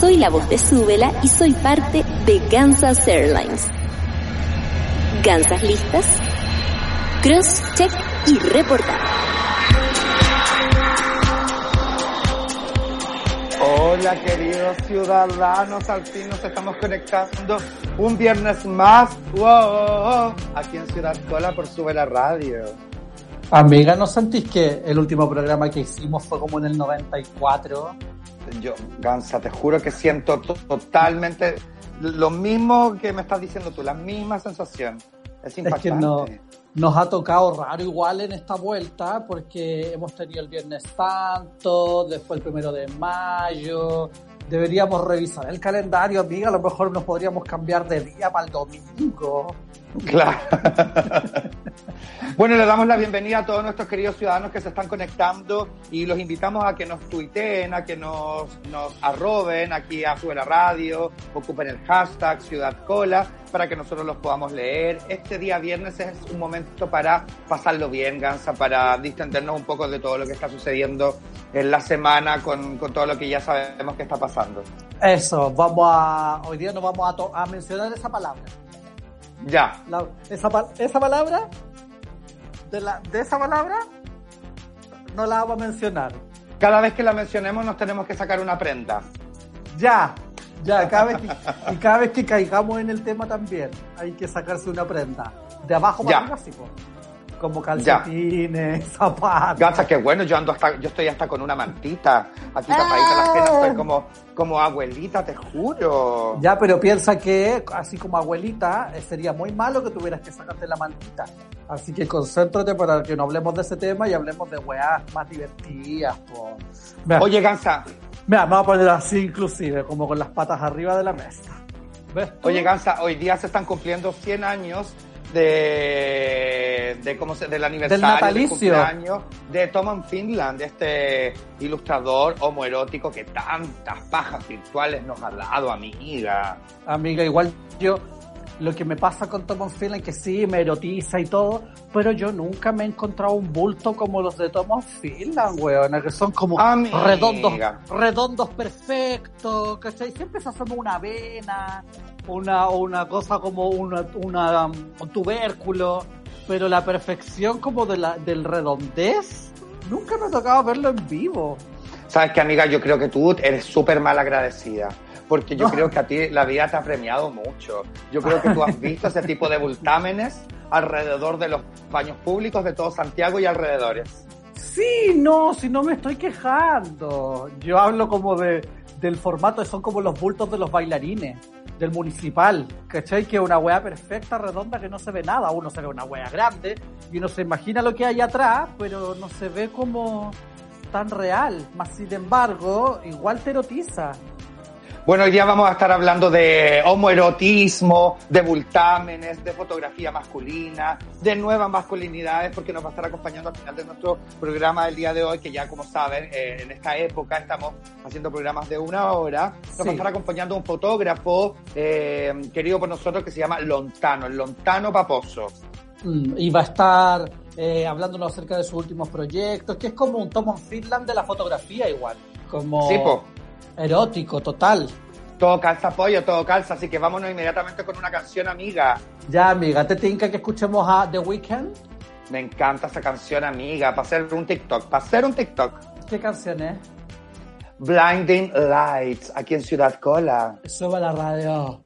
Soy la voz de Súbela y soy parte de Kansas Airlines. ¿Gansas listas? Cross, check y reportar. Hola queridos ciudadanos, al fin nos estamos conectando un viernes más, wow, aquí en Ciudad Cola por Sube la Radio. Amiga, ¿no sentís que el último programa que hicimos fue como en el 94? Yo, Gansa, te juro que siento totalmente lo mismo que me estás diciendo tú, la misma sensación. Es impactante. Es que no, nos ha tocado raro igual en esta vuelta porque hemos tenido el Viernes Santo, después el primero de mayo. Deberíamos revisar el calendario, amiga. A lo mejor nos podríamos cambiar de día para el domingo. Claro. bueno, le damos la bienvenida a todos nuestros queridos ciudadanos que se están conectando y los invitamos a que nos tuiteen, a que nos, nos arroben aquí a Sube la Radio, ocupen el hashtag Ciudad Cola para que nosotros los podamos leer. Este día viernes es un momento para pasarlo bien, Gansa, para distendernos un poco de todo lo que está sucediendo en la semana con, con todo lo que ya sabemos que está pasando. Eso, vamos a, hoy día nos vamos a, a mencionar esa palabra. Ya. La, esa, esa palabra, de, la, de esa palabra, no la vamos a mencionar. Cada vez que la mencionemos nos tenemos que sacar una prenda. Ya, ya, cada vez que, y cada vez que caigamos en el tema también hay que sacarse una prenda. De abajo para arriba, como calcetines, ya. zapatos. Gata, qué bueno, yo ando hasta, yo estoy hasta con una mantita, aquí tapadita las penas, estoy como, como abuelita, te juro. Ya, pero piensa que así como abuelita, eh, sería muy malo que tuvieras que sacarte la mantita. Así que concéntrate para que no hablemos de ese tema y hablemos de weas más divertidas. Oye, Gansa. Mira, me voy a poner así inclusive, como con las patas arriba de la mesa. ¿Ves? Oye, Gansa, hoy día se están cumpliendo 100 años de, de cómo se, del aniversario del natalicio. del cumpleaños de Tom Finland, este ilustrador homoerótico que tantas pajas virtuales nos ha dado, amiga. Amiga, igual yo lo que me pasa con Tom Finland que sí me erotiza y todo, pero yo nunca me he encontrado un bulto como los de Tom Finland, weón, que son como Amiga. redondos, redondos perfectos, ¿cachai? Siempre se asoma una vena, una, una cosa como una, una, un tubérculo, pero la perfección como de la, del redondez, nunca me ha tocado verlo en vivo. Sabes que amiga, yo creo que tú eres súper mal agradecida. Porque yo creo que a ti la vida te ha premiado mucho. Yo creo que tú has visto ese tipo de vultámenes alrededor de los baños públicos de todo Santiago y alrededores. Sí, no, si no me estoy quejando. Yo hablo como de, del formato, son como los bultos de los bailarines del municipal, ¿cachai? Que es una wea perfecta, redonda, que no se ve nada. Uno se ve una wea grande y uno se imagina lo que hay atrás, pero no se ve como tan real. Más sin embargo, igual te erotiza. Bueno, hoy día vamos a estar hablando de homoerotismo, de vultámenes, de fotografía masculina, de nuevas masculinidades, porque nos va a estar acompañando al final de nuestro programa del día de hoy, que ya como saben, eh, en esta época estamos haciendo programas de una hora. Nos va a Sí. estar acompañando un fotógrafo eh, querido por nosotros que se llama Lontano, el Lontano Paposo. Mm, Y va a estar eh, hablándonos acerca de sus últimos proyectos, que es como un Tom Finland de la fotografía igual. Como Sí, erótico, total. Todo calza pollo, todo calza, así que vámonos inmediatamente con una canción amiga. Ya, amiga, ¿te tinca que escuchemos a The Weeknd? Me encanta esa canción amiga, para hacer un TikTok, para hacer un TikTok. ¿Qué canción es? Blinding Lights, aquí en Ciudad Cola. Suba la radio.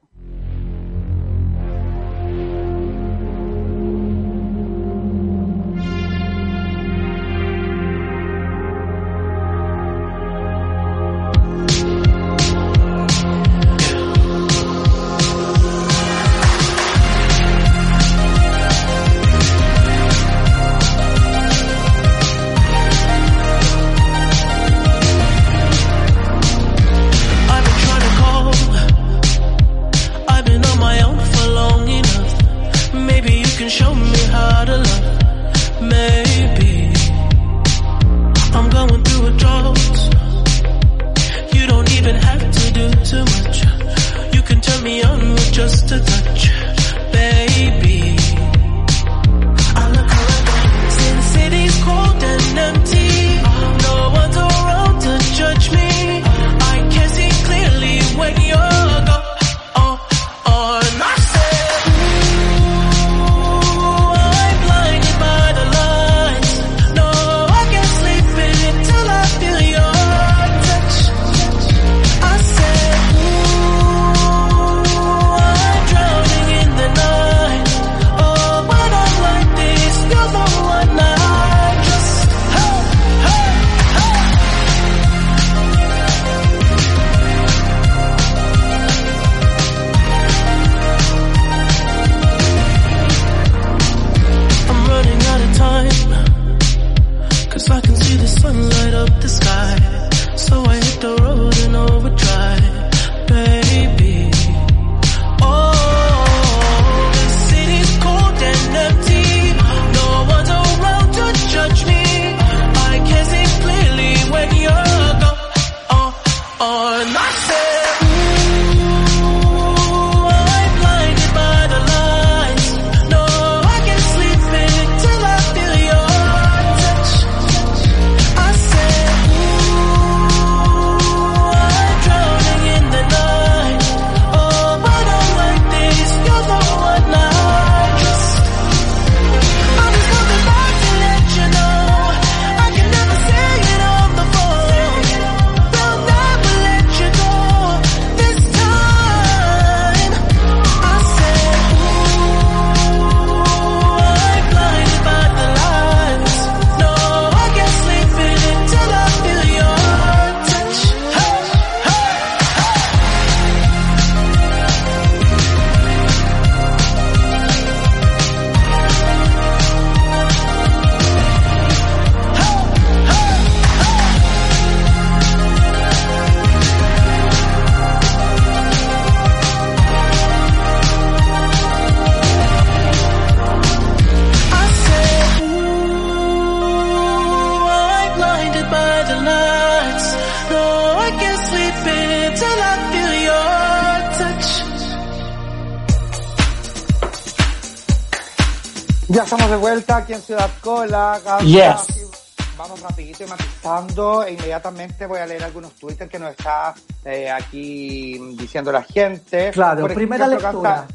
Estamos de vuelta aquí en Ciudad Cola. Yes. Vamos rapidito y matizando e inmediatamente voy a leer algunos twitters que nos está eh, aquí diciendo la gente. Claro, Por primera ejemplo, lectura.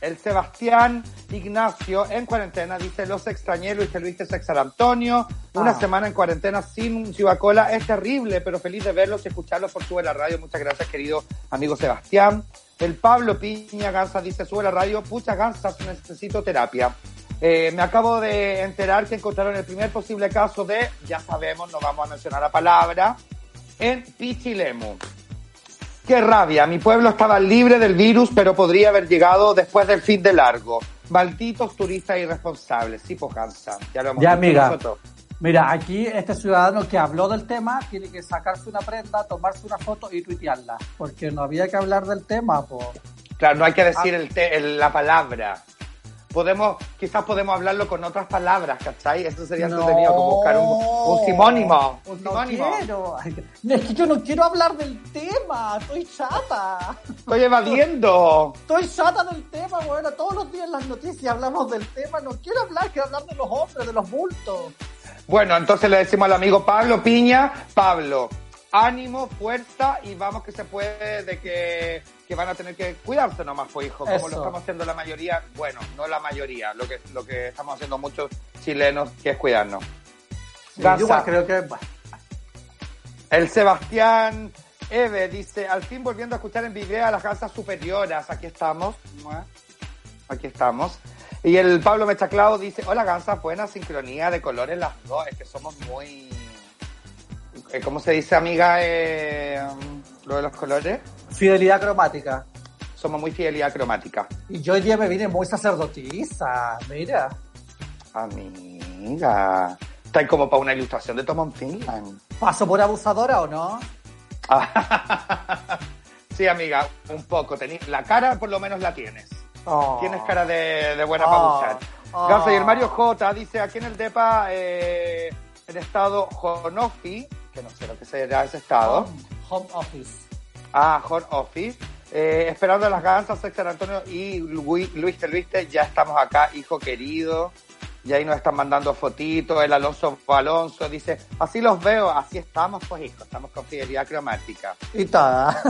El Sebastián Ignacio en cuarentena dice los extrañé Luis Luis de San Antonio. Una Ah. semana en cuarentena sin Ciudad Cola es terrible, pero feliz de verlos y escucharlos por Sube la Radio. Muchas gracias, querido amigo Sebastián. El Pablo Piña Gansas dice Sube la Radio. Pucha Gansas, necesito terapia. Eh, me acabo de enterar que encontraron el primer posible caso de, ya sabemos, no vamos a mencionar la palabra, en Pichilemu. Qué rabia, mi pueblo estaba libre del virus, pero podría haber llegado después del fin de largo. Malditos turistas irresponsables, sí, Pojanza. Ya lo hemos Ya, amiga. nosotros. Mira, aquí este ciudadano que habló del tema tiene que sacarse una prenda, tomarse una foto y tuitearla. Porque no había que hablar del tema, pues. Claro, no hay que decir el te- el- la palabra. Podemos, quizás podemos hablarlo con otras palabras, ¿cachai? Eso sería entretenido, como buscar un, un sinónimo. Un no sinónimo. quiero. Es que yo no quiero hablar del tema. Estoy chata. Estoy evadiendo. Estoy chata del tema, bueno. Todos los días en las noticias hablamos del tema. No quiero hablar, quiero hablar de los hombres, de los bultos. Bueno, entonces le decimos al amigo Pablo Piña, Pablo, ánimo, fuerza y vamos que se puede de que, que van a tener que cuidarse nomás, pues hijo, como Eso. lo estamos haciendo la mayoría, bueno, no la mayoría, lo que, lo que estamos haciendo muchos chilenos, que es cuidarnos. Sí, Gansa. yo igual creo que. bueno, El Sebastián Eve dice, al fin volviendo a escuchar en video a las casas superioras, aquí estamos, aquí estamos. Y el Pablo Mechaclao dice, hola Gansa, buena sincronía de colores las dos, es que somos muy... eh, ¿Cómo se dice, amiga, eh, lo de los colores? Fidelidad cromática. Somos muy fidelidad cromática. Y yo hoy día me vine muy sacerdotisa. Mira. Amiga, está como para una ilustración de Tom Finland. ¿Paso por abusadora o no? sí, amiga, un poco. Tení- la cara por lo menos la tienes. Oh. Tienes cara de, de buena Oh. para abusar. Oh. Ganso, y el Mario J dice aquí en el DEPA, eh, en estado Jonofi, que no sé lo que será ese estado. Home, home office. Ah, Home Office. Eh, esperando las gansas, San Antonio y Luis, Luis te viste, ya estamos acá, hijo querido. Y ahí nos están mandando fotitos. El Alonso Alonso dice, así los veo, así estamos, pues hijo, estamos con fidelidad cromática. Y toda.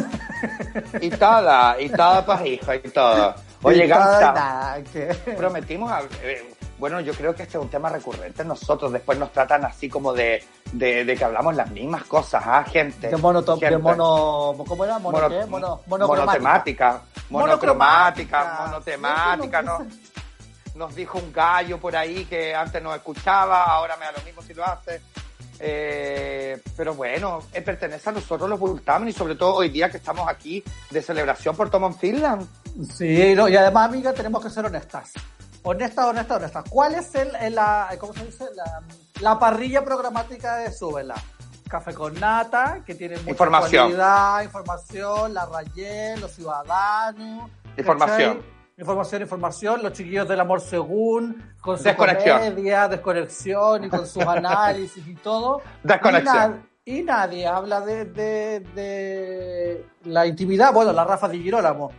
Y toda, y toda, pues hijo, y todo. Oye, Y Gansa, nada, prometimos, eh, bueno, yo creo que este es un tema recurrente. Nosotros después nos tratan así como de, de, de que hablamos las mismas cosas, ¿ah, gente? De mono, de Gente. mono, ¿cómo era? Mono, Mono- qué? Mono, monocromática. monotemática, monocromática, ¿no? nos dijo un gallo por ahí que antes nos escuchaba, ahora me da lo mismo si lo hace. Eh, pero bueno, eh, pertenece a nosotros los Bultamen y sobre todo hoy día que estamos aquí de celebración por Tom Finland. Sí, no, y además, amiga, tenemos que ser honestas. Honestas, honestas, honestas. ¿Cuál es el, el- la, ¿cómo se dice? La, la parrilla programática de Súbela. Café con nata, que tiene mucha Información. actualidad, información, la Rayel, los ciudadanos. Información. ¿cachai? Información, información, los chiquillos del amor según, con su Desconexión. comedia, desconexión y con sus análisis y todo. Desconexión. Y, na- y nadie habla de, de, de la intimidad. Bueno, la Rafa Di Girolamo.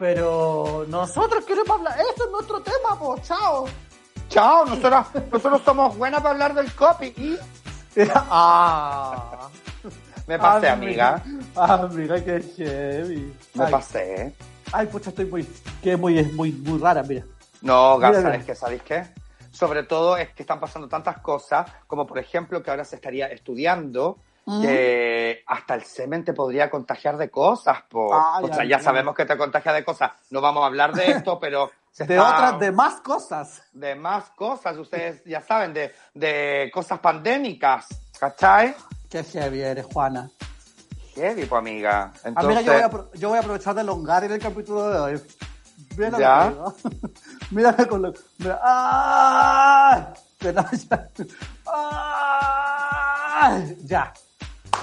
Pero nosotros queremos hablar. Eso es nuestro tema, pues. Chao. Chao, nosotros, nosotros somos buenas para hablar del copy y ah. me pasé, Ah, amiga. mira. Ah, mira qué heavy. Me Ay, pasé. ay, pucha, estoy muy. Que muy, muy, muy rara, mira. No, mira. es que ¿sabéis qué? Sobre todo es que están pasando tantas cosas, como por ejemplo que ahora se estaría estudiando que hasta el semen te podría contagiar de cosas, po. Ay, o sea, ya sabemos que te contagia de cosas. No vamos a hablar de esto, pero se De está- otras, de más cosas. de más cosas, ustedes ya saben, de, de cosas pandémicas, ¿cachai? Qué heavy eres, Juana. Heavy, pues, amiga. Ah, Entonces, mira, yo voy, a, apro- yo voy a aprovechar de elongar en el capítulo de hoy. Mira ¿Ya? Mírame con lo. Mira. Que no, ya.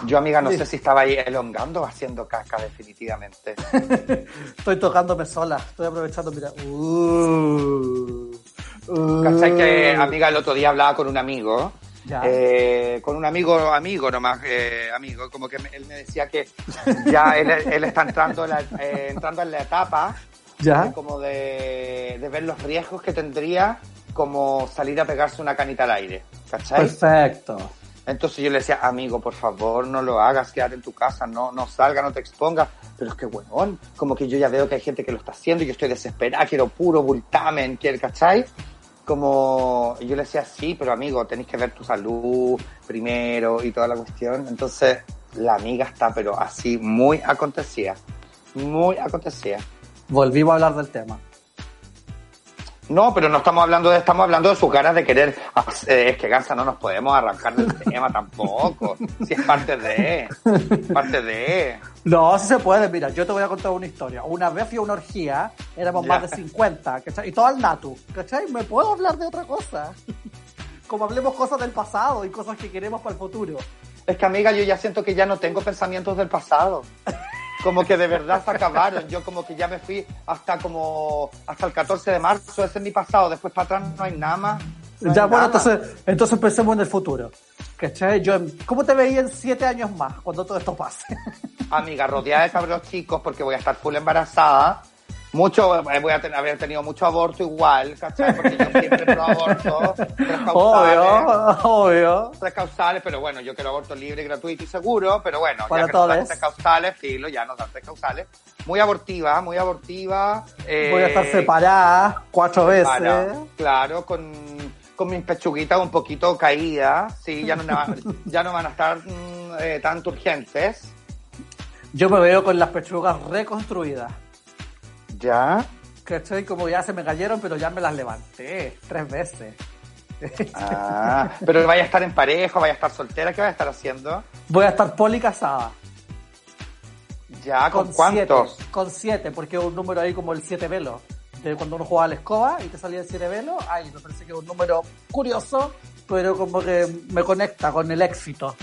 Yo, amiga, no Sí. sé si estaba ahí elongando o haciendo caca, definitivamente. Estoy tocándome sola. Estoy aprovechando, mira. Uh, uh. ¿Cachai que, amiga, el otro día hablaba con un amigo? Eh, con un amigo, amigo nomás, eh, amigo, como que me- él me decía que ya él, él está entrando en, la, eh, entrando en la etapa ya. de como de, de ver los riesgos que tendría como salir a pegarse una canita al aire, ¿cachai? Perfecto. Entonces yo le decía, amigo, por favor, no lo hagas, quédate en tu casa, no, no salga, no te expongas. Pero es que, weón, como que yo ya veo que hay gente que lo está haciendo y yo estoy desesperada, quiero puro bultamen, quiero, ¿cachai? Como yo le decía, sí, pero amigo, tenéis que ver tu salud primero y toda la cuestión. Entonces la amiga está, pero así, muy acontecida, muy acontecida. Volvimos a hablar del tema. No, pero no estamos hablando de, estamos hablando de sus ganas de querer. eh, es que Gansa no nos podemos arrancar del tema tampoco. Si es parte de, parte de. No, sí se puede. Mira, yo te voy a contar una historia. Una vez fui a una orgía, éramos Ya. más de 50, ¿cachai? Y todo al natu, ¿cachai? ¿Me puedo hablar de otra cosa? Como hablemos cosas del pasado y cosas que queremos para el futuro. Es que amiga, yo ya siento que ya no tengo pensamientos del pasado. Como que de verdad se acabaron. Yo como que ya me fui hasta como hasta el 14 de marzo, ese es mi pasado. Después para atrás no hay nada más. No hay ya, bueno, nada. entonces, entonces pensemos en el futuro. ¿Cachai? Yo, ¿Cómo te veía en siete años más cuando todo esto pase? Amiga, rodeada de cabros chicos porque voy a estar full embarazada. Mucho, eh, voy a ten- haber tenido mucho aborto igual, ¿cachai? Porque yo siempre pro aborto, tres causales, obvio, obvio. tres causales, pero bueno, yo quiero aborto libre, gratuito y seguro, pero bueno, Para ya que nos dan todos. tres causales, filo, ya nos dan tres causales. Muy abortiva, muy abortiva. eh, Voy a estar separada cuatro para- veces. claro, con, con mis pechuguitas un poquito caídas, sí, ya no, ya no van a estar mm, eh, tan urgentes. Yo me veo con las pechugas reconstruidas. Ya. ¿Cachai? Como ya se me cayeron, pero ya me las levanté tres veces. Ah, pero vaya a estar en pareja, vaya a estar soltera, ¿qué vaya a estar haciendo? Voy a estar poli casada. Ya, ¿con, cuántos? Siete, con siete, porque es un número ahí como el siete velo. De cuando uno jugaba a la escoba y te salía el siete velo, ay, me parece que es un número curioso, pero como que me conecta con el éxito.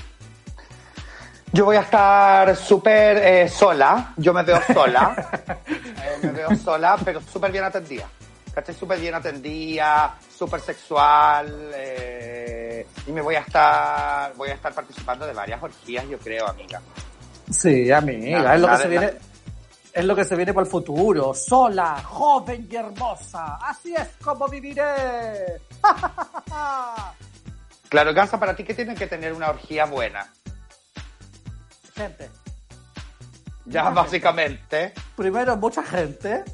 Yo voy a estar súper eh, sola, yo me veo sola, Eh, me veo sola, pero súper bien atendida. ¿Cachai? Súper bien atendida, súper sexual, eh, y me voy a estar, voy a estar participando de varias orgías, yo creo, amiga. Sí, amiga, es lo que se viene. Es lo que se viene para el futuro. Sola, joven y hermosa. Así es como viviré. Claro, Gansa, para ti, ¿qué tiene que tener una orgía buena? Gente, Ya, Mucha básicamente. primero mucha gente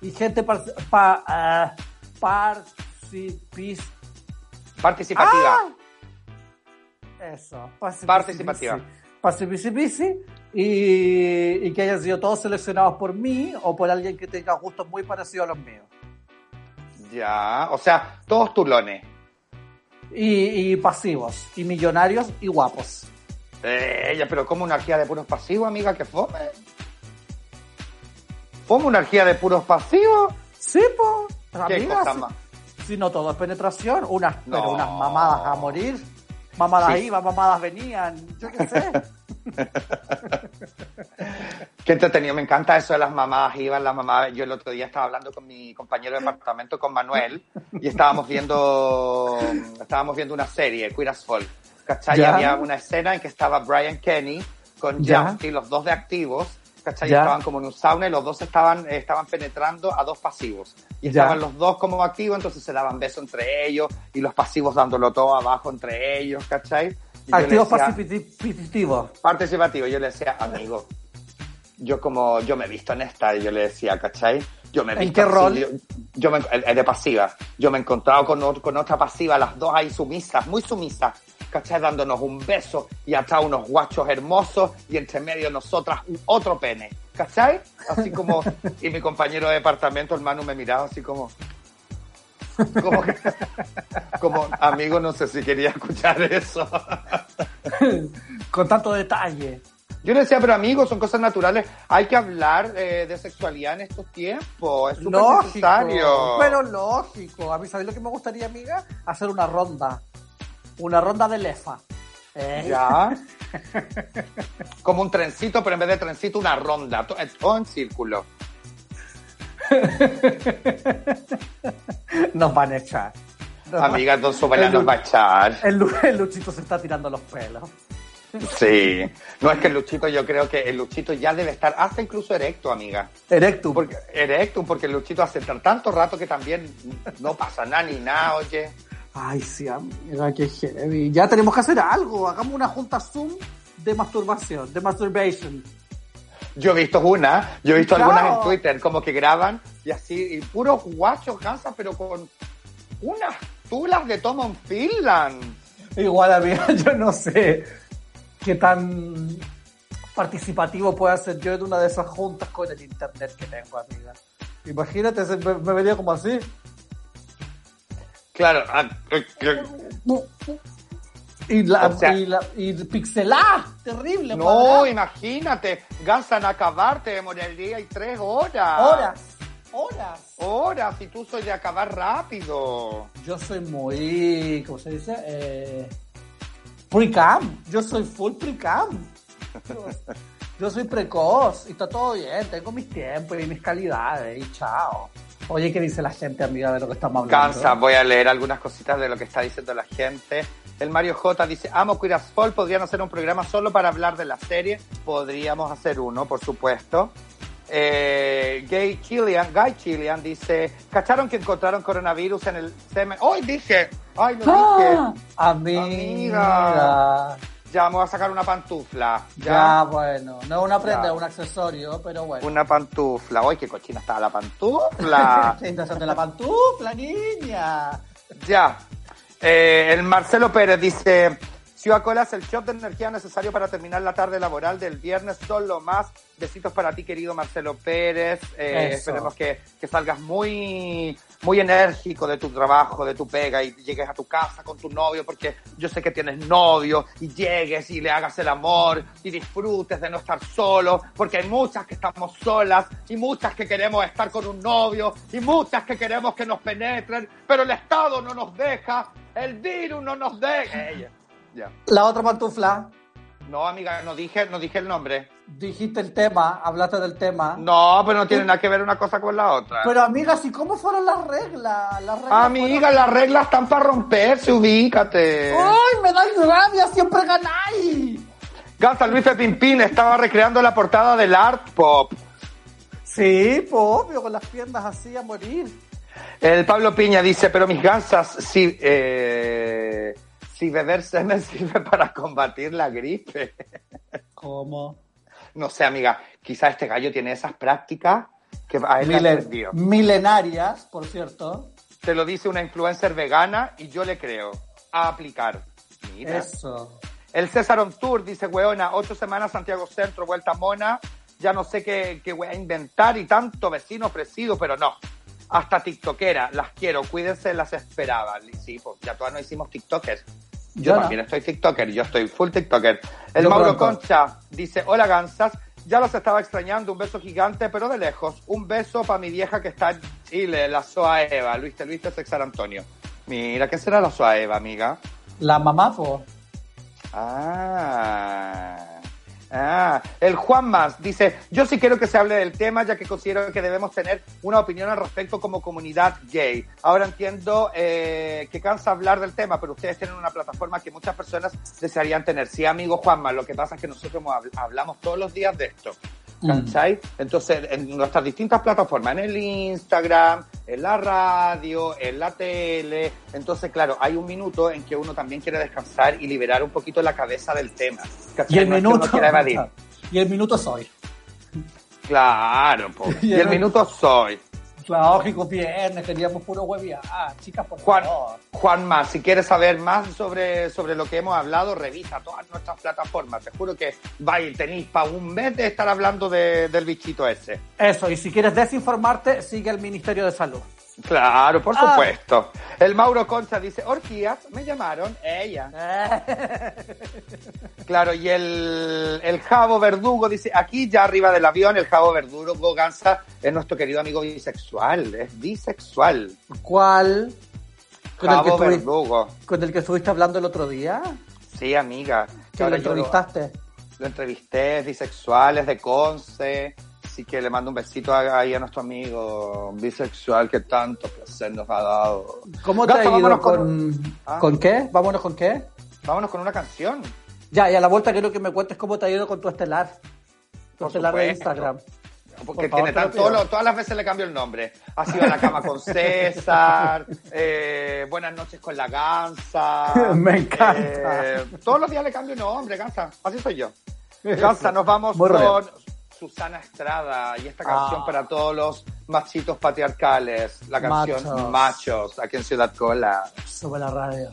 y gente par, pa, participis- Participativa. ¡Ah! Eso, Participativa. Participici y, y que hayan sido todos seleccionados por mí o por alguien que tenga gustos muy parecidos a los míos. Ya, o sea, todos tulones. Y, y pasivos, y millonarios y guapos. Eh, ya, pero como una orgía de puros pasivos, amiga, que fome. ¿Fome una orgía de puros pasivos? Sí, pues. ¿Qué amiga, cosa si- más? Si no todo es penetración, unas, pero unas mamadas a morir. Mamadas Sí. iban, mamadas venían, yo qué sé. Qué entretenido, me encanta eso de las mamadas, iban las mamadas. Yo el otro día estaba hablando con mi compañero de departamento, con Manuel, y estábamos viendo, estábamos viendo una serie, Queer as Folk. ¿Cachai? Ya. había una escena en que estaba Brian Kenny con. Justy, los dos de activos, ¿cachai? Ya. Estaban como en un sauna y los dos estaban, eh, estaban penetrando a dos pasivos. Y Ya. estaban los dos como activos, entonces se daban besos entre ellos y los pasivos dándolo todo abajo entre ellos, ¿cachai? Y Activos participativos. participativo. Yo le decía, amigo, yo como, yo me he visto en esta, y yo le decía, ¿cachai? Yo me he ¿En visto qué así, rol? Yo, yo me, el de pasiva. Yo me he encontrado con, con otra pasiva, las dos ahí sumisas, muy sumisas, ¿cachai? Dándonos un beso y atrás unos guachos hermosos y entre medio nosotras otro pene, ¿cachai? Así como, y mi compañero de departamento, hermano, me miraba así como... Como, que- como amigo, no sé si quería escuchar eso. Con tanto detalle. Yo le decía, pero amigos, son cosas naturales. Hay que hablar eh, de sexualidad en estos tiempos. Es súper necesario. Pero lógico. A mí, ¿sabes lo que me gustaría, amiga? Hacer una ronda. Una ronda de lefa. ¿Eh? Ya. Como un trencito, pero en vez de trencito, una ronda. To- Todo en círculo. Nos van a echar. Nos Amiga, Don Sobela El nos va a echar. El, Lu- el Luchito se está tirando los pelos. Sí. No es que el Luchito, yo creo que el Luchito ya debe estar hasta incluso erecto, amiga. Erectum. Porque, erectum, porque el Luchito hace tan- tanto rato que también no pasa nada ni nada, oye. Ay, sí, amiga, qué heavy. Ya tenemos que hacer algo. Hagamos una junta Zoom de masturbación, de masturbation. Yo he visto una, yo he visto Claro. algunas en Twitter, como que graban y así, y puros guachos gansas, pero con unas tulas de Tom on Finland. Igual, amiga, yo no sé qué tan participativo puede ser yo en una de esas juntas con el internet que tengo, amiga. Imagínate, me, me vería como así. Claro, ah, Y la, O sea- y la y pixelá, terrible. no, cuadrada. imagínate, gansan a acabarte de morir y tres horas. horas, horas. Horas, y tú soy de acabar rápido. Yo soy muy, ¿cómo se dice? Eh, pre-cam. Yo soy full pre-cam. Yo, soy precoz y está todo bien. Tengo mis tiempos y mis calidades y chao. Oye, ¿qué dice la gente, amiga, de lo que estamos hablando? Cansa, voy a leer algunas cositas de lo que está diciendo la gente. El Mario J dice, amo Queer as podrían hacer un programa solo para hablar de la serie. Podríamos hacer uno, por supuesto. Eh, Gay Chilian, Guy Chilian dice, ¿cacharon que encontraron coronavirus en el semen? ¡Hoy dije! ¡Ay, lo ¡Ah! dije! Amiga. Ya, me voy a sacar una pantufla. Ya, bueno. No es una prenda, es un accesorio, pero bueno. Una pantufla. ¡Ay, qué cochina estaba la pantufla! Siéntate la pantufla, niña. Ya. Eh, el Marcelo Pérez dice, Ciudad Cola es el shot de energía necesario para terminar la tarde laboral del viernes. Solo más. Besitos para ti, querido Marcelo Pérez. Eh, esperemos que, que salgas muy, muy enérgico de tu trabajo, de tu pega y llegues a tu casa con tu novio, porque yo sé que tienes novio y llegues y le hagas el amor y disfrutes de no estar solo, porque hay muchas que estamos solas y muchas que queremos estar con un novio y muchas que queremos que nos penetren, pero el Estado no nos deja, el virus no nos deja. Ya. La otra pantufla. No, amiga, no dije, no dije el nombre. Dijiste el tema, hablaste del tema. No, pero no tiene nada que ver una cosa con la otra. Pero amiga, ¿y cómo fueron las reglas? Las reglas Amiga, las reglas están para romperse, ubícate. ¡Ay, me dais rabia! ¡Siempre ganáis! Gasta Luis Pimpín estaba recreando la portada del Art Pop. Sí, pues obvio, con las piernas así a morir. El Pablo Piña dice, pero mis gansas, si, eh, si beber semen sirve para combatir la gripe. ¿Cómo? No sé, amiga, quizá este gallo tiene esas prácticas que a él Milen- milenarias, por cierto. Te lo dice una influencer vegana y yo le creo. A aplicar. Mira. Eso. El César on Tour dice, weona, ocho semanas Santiago Centro, vuelta mona, ya no sé qué, qué voy a inventar y tanto vecino ofrecido, pero no. Hasta tiktokera, las quiero, cuídense, las esperaba. Y sí, pues ya todas nos hicimos tiktokers. Yo no. también estoy tiktoker, yo estoy full tiktoker. El Yo Mauro pronto. Concha dice, hola gansas, ya los estaba extrañando, un beso gigante, pero de lejos. Un beso para mi vieja que está en Chile, la Soa Eva, Luis Luis de Sexar Antonio. Mira, ¿qué será la Soa Eva, amiga? La mamá. Ah. Ah, el Juan Más dice, yo sí quiero que se hable del tema, ya que considero que debemos tener una opinión al respecto como comunidad gay. Ahora entiendo eh, que cansa hablar del tema, pero ustedes tienen una plataforma que muchas personas desearían tener. Sí, amigo Juan Más, lo que pasa es que nosotros hablamos todos los días de esto. ¿Cachai? Entonces, en nuestras distintas plataformas, en el Instagram, en la radio, en la tele. Entonces, claro, hay un minuto en que uno también quiere descansar y liberar un poquito la cabeza del tema. ¿Cachai? Y el No es que minuto. evadir. Y el minuto soy. Claro, po. Y el minuto soy. Lógico, viernes, queríamos puro hueviar. Ah, chicas, por Juan, favor. Juan Más, si quieres saber más sobre, sobre lo que hemos hablado, revisa todas nuestras plataformas. Te juro que vais, tenéis para un mes de estar hablando de- del bichito ese. Eso, y si quieres desinformarte, sigue el Ministerio de Salud. Claro, por Ah. supuesto. El Mauro Concha dice, Orquías, me llamaron, ella. Claro, y el, el Javo Verdugo dice, aquí ya arriba del avión, el Javo Verdugo Gansa es nuestro querido amigo bisexual, es bisexual. ¿Cuál? ¿Con el, que Verdugo. ¿Con el que estuviste hablando el otro día? Sí, amiga. ¿Que lo entrevistaste? Lo entrevisté, es bisexual, es de Conce. Así que le mando un besito ahí a nuestro amigo bisexual que tanto placer nos ha dado. ¿Cómo te ha ido con... con- Ah. ¿Con qué? ¿Vámonos con qué? Vámonos con una canción. Ya, y a la vuelta quiero que me cuentes cómo te ha ido con tu estelar. Tu Por estelar de. Instagram. Porque Por favor, tiene te lo tan- pido. todo lo- todas las veces le cambio el nombre. Ha sido a la cama con César, eh, buenas noches con la Gansa. Me encanta. Eh, todos los días le cambio el nombre, Gansa. Así soy yo. Gansa, nos vamos Muy con. Susana Estrada y esta canción Ah. para todos los machitos patriarcales. La canción Machos. Machos, aquí en Ciudad Cola. Sube la radio.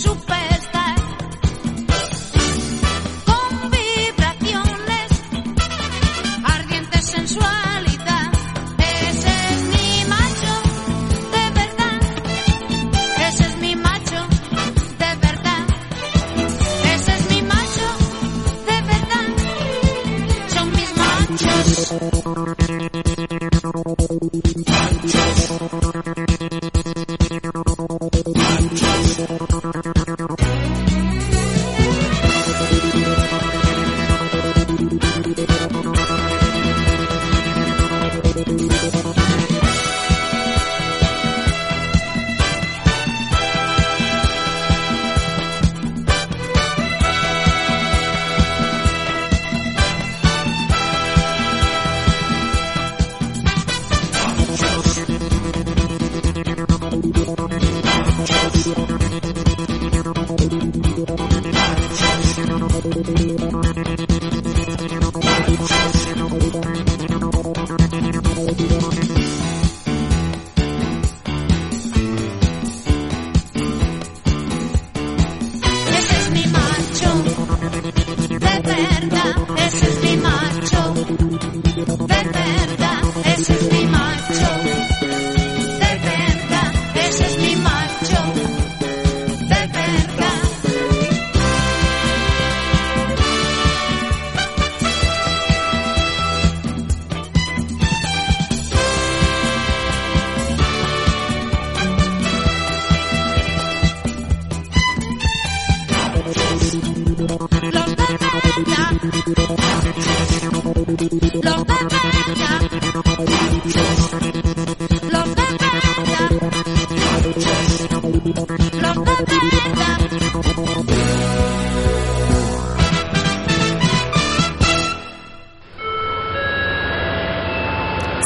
Superstar.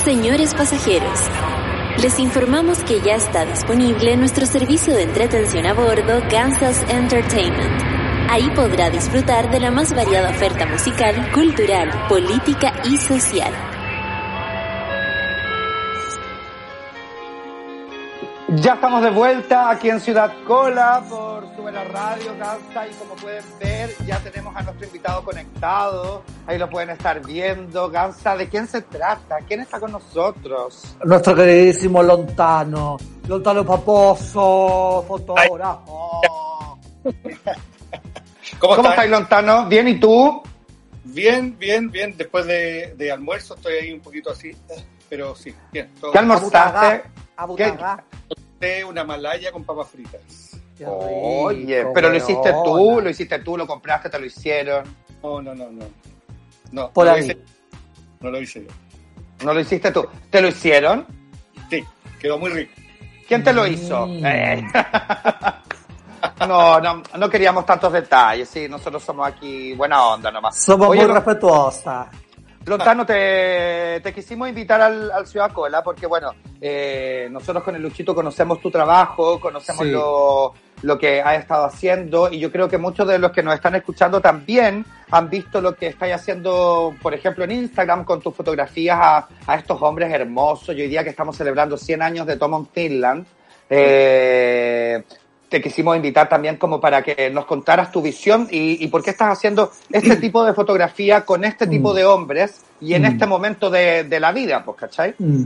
Señores pasajeros, les informamos que ya está disponible nuestro servicio de entretención a bordo Kansas Entertainment. Ahí podrá disfrutar de la más variada oferta musical, cultural, política y social. Ya estamos de vuelta aquí en Ciudad Cola la Radio, Gansa, y como pueden ver, ya tenemos a nuestro invitado conectado. Ahí lo pueden estar viendo. Gansa, ¿de quién se trata? ¿Quién está con nosotros? Nuestro queridísimo Lontano. Lontano Paposo, fotógrafo. ¿Cómo, ¿Cómo estás? Lontano? ¿Bien y tú? Bien, bien, bien. Después de, de almuerzo estoy ahí un poquito así, pero sí, bien. Todo ¿Qué almorzaste? Abutagá. Té, una malaya con papas fritas. Qué Oye, rico, pero lo hiciste tú, lo hiciste tú, lo compraste, te lo hicieron. No, no, no, no. No, Por no lo hice, no lo hice yo. No lo hiciste tú. ¿Te lo hicieron? Sí, quedó muy rico. ¿Quién te lo hizo? Mm. Eh. No, no, no queríamos tantos detalles, sí, nosotros somos aquí buena onda nomás. Somos Oye, muy respetuosas. Lontano, te, te quisimos invitar al, al Ciudad Cola porque, bueno, eh, nosotros con el Luchito conocemos tu trabajo, conocemos Sí. lo, lo que has estado haciendo y yo creo que muchos de los que nos están escuchando también han visto lo que estáis haciendo, por ejemplo, en Instagram con tus fotografías a, a estos hombres hermosos. Y hoy día que estamos celebrando 100 años de Tom on Finland, eh, te quisimos invitar también como para que nos contaras tu visión y, y por qué estás haciendo este tipo de fotografía con este tipo Mm. de hombres y en Mm. este momento de, de la vida, pues, ¿cachai? Mm.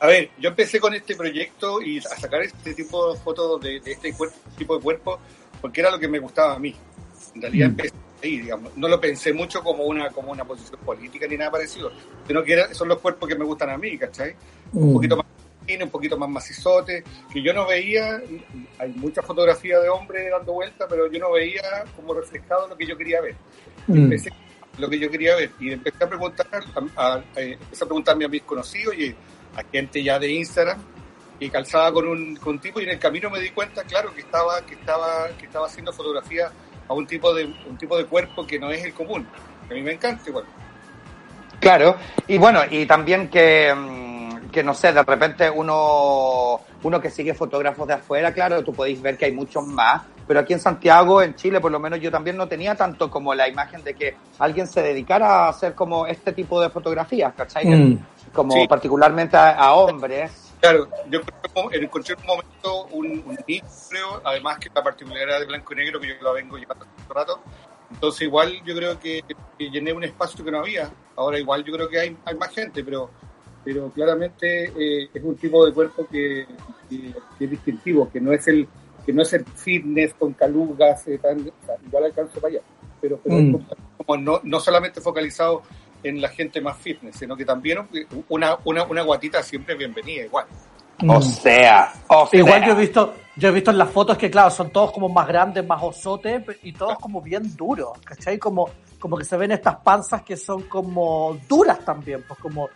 A ver, yo empecé con este proyecto y a sacar este tipo de fotos de, de este cuerpo- tipo de cuerpo porque era lo que me gustaba a mí. En realidad Mm. empecé ahí, digamos. No lo pensé mucho como una, como una posición política ni nada parecido, sino que era- son los cuerpos que me gustan a mí, ¿cachai? un poquito más fino, un poquito más macizote, que yo no veía, hay muchas fotografías de hombres dando vueltas, pero yo no veía como reflejado lo que yo quería ver. Mm. Empecé lo que yo quería ver y empecé a preguntar, a, a- a- empecé a preguntarme a mis conocidos y a gente ya de Instagram y calzaba con un, con un tipo y en el camino me di cuenta, claro, que estaba, que estaba, que estaba haciendo fotografía a un tipo de, un tipo de cuerpo que no es el común. A mí me encanta igual. Claro, y bueno, y también que, mm, que no sé, de repente uno, uno que sigue fotógrafos de afuera, claro, tú podéis ver que hay muchos más, pero aquí en Santiago, en Chile, por lo menos yo también no tenía tanto como la imagen de que alguien se dedicara a hacer como este tipo de fotografías, ¿cachai? Mm. Como Sí. particularmente a, a hombres. Claro, yo creo que encontré en un momento un, un creo, además que la particularidad de blanco y negro que yo la vengo llevando hace rato. Entonces igual yo creo que, que llené un espacio que no había. Ahora igual yo creo que hay, hay más gente, pero pero claramente eh, es un tipo de cuerpo que, que- que es distintivo, que no es el que no es el fitness con calugas, eh, tan, o sea, igual alcanzo para allá, pero, pero Mm. es como, no, no solamente focalizado en la gente más fitness, sino que también una, una, una guatita siempre es bienvenida, igual. O sea, o sea. Mm. Igual yo he visto, yo he visto en las fotos que claro, son todos como más grandes, más osotes y todos como bien duros, ¿cachai? Como, como que se ven estas panzas que son como duras también, pues como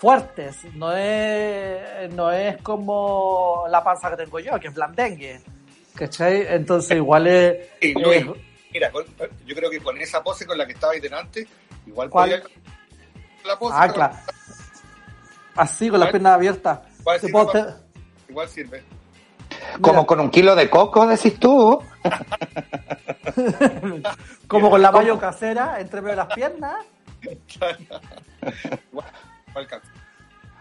fuertes, no es, no es como la panza que tengo yo, que es blandengue, ¿cachai? Entonces igual es... Y Luis, es- mira, con- yo creo que con esa pose con la que estaba ahí delante, igual ¿Cuál? podía- la pose, ah, claro. Así, con las piernas abiertas. ¿Cuál Te sirve hacer- igual sirve. Como Mira. con un kilo de coco, decís tú. como con la mayo casera entre medio de las piernas. Igual alcanza.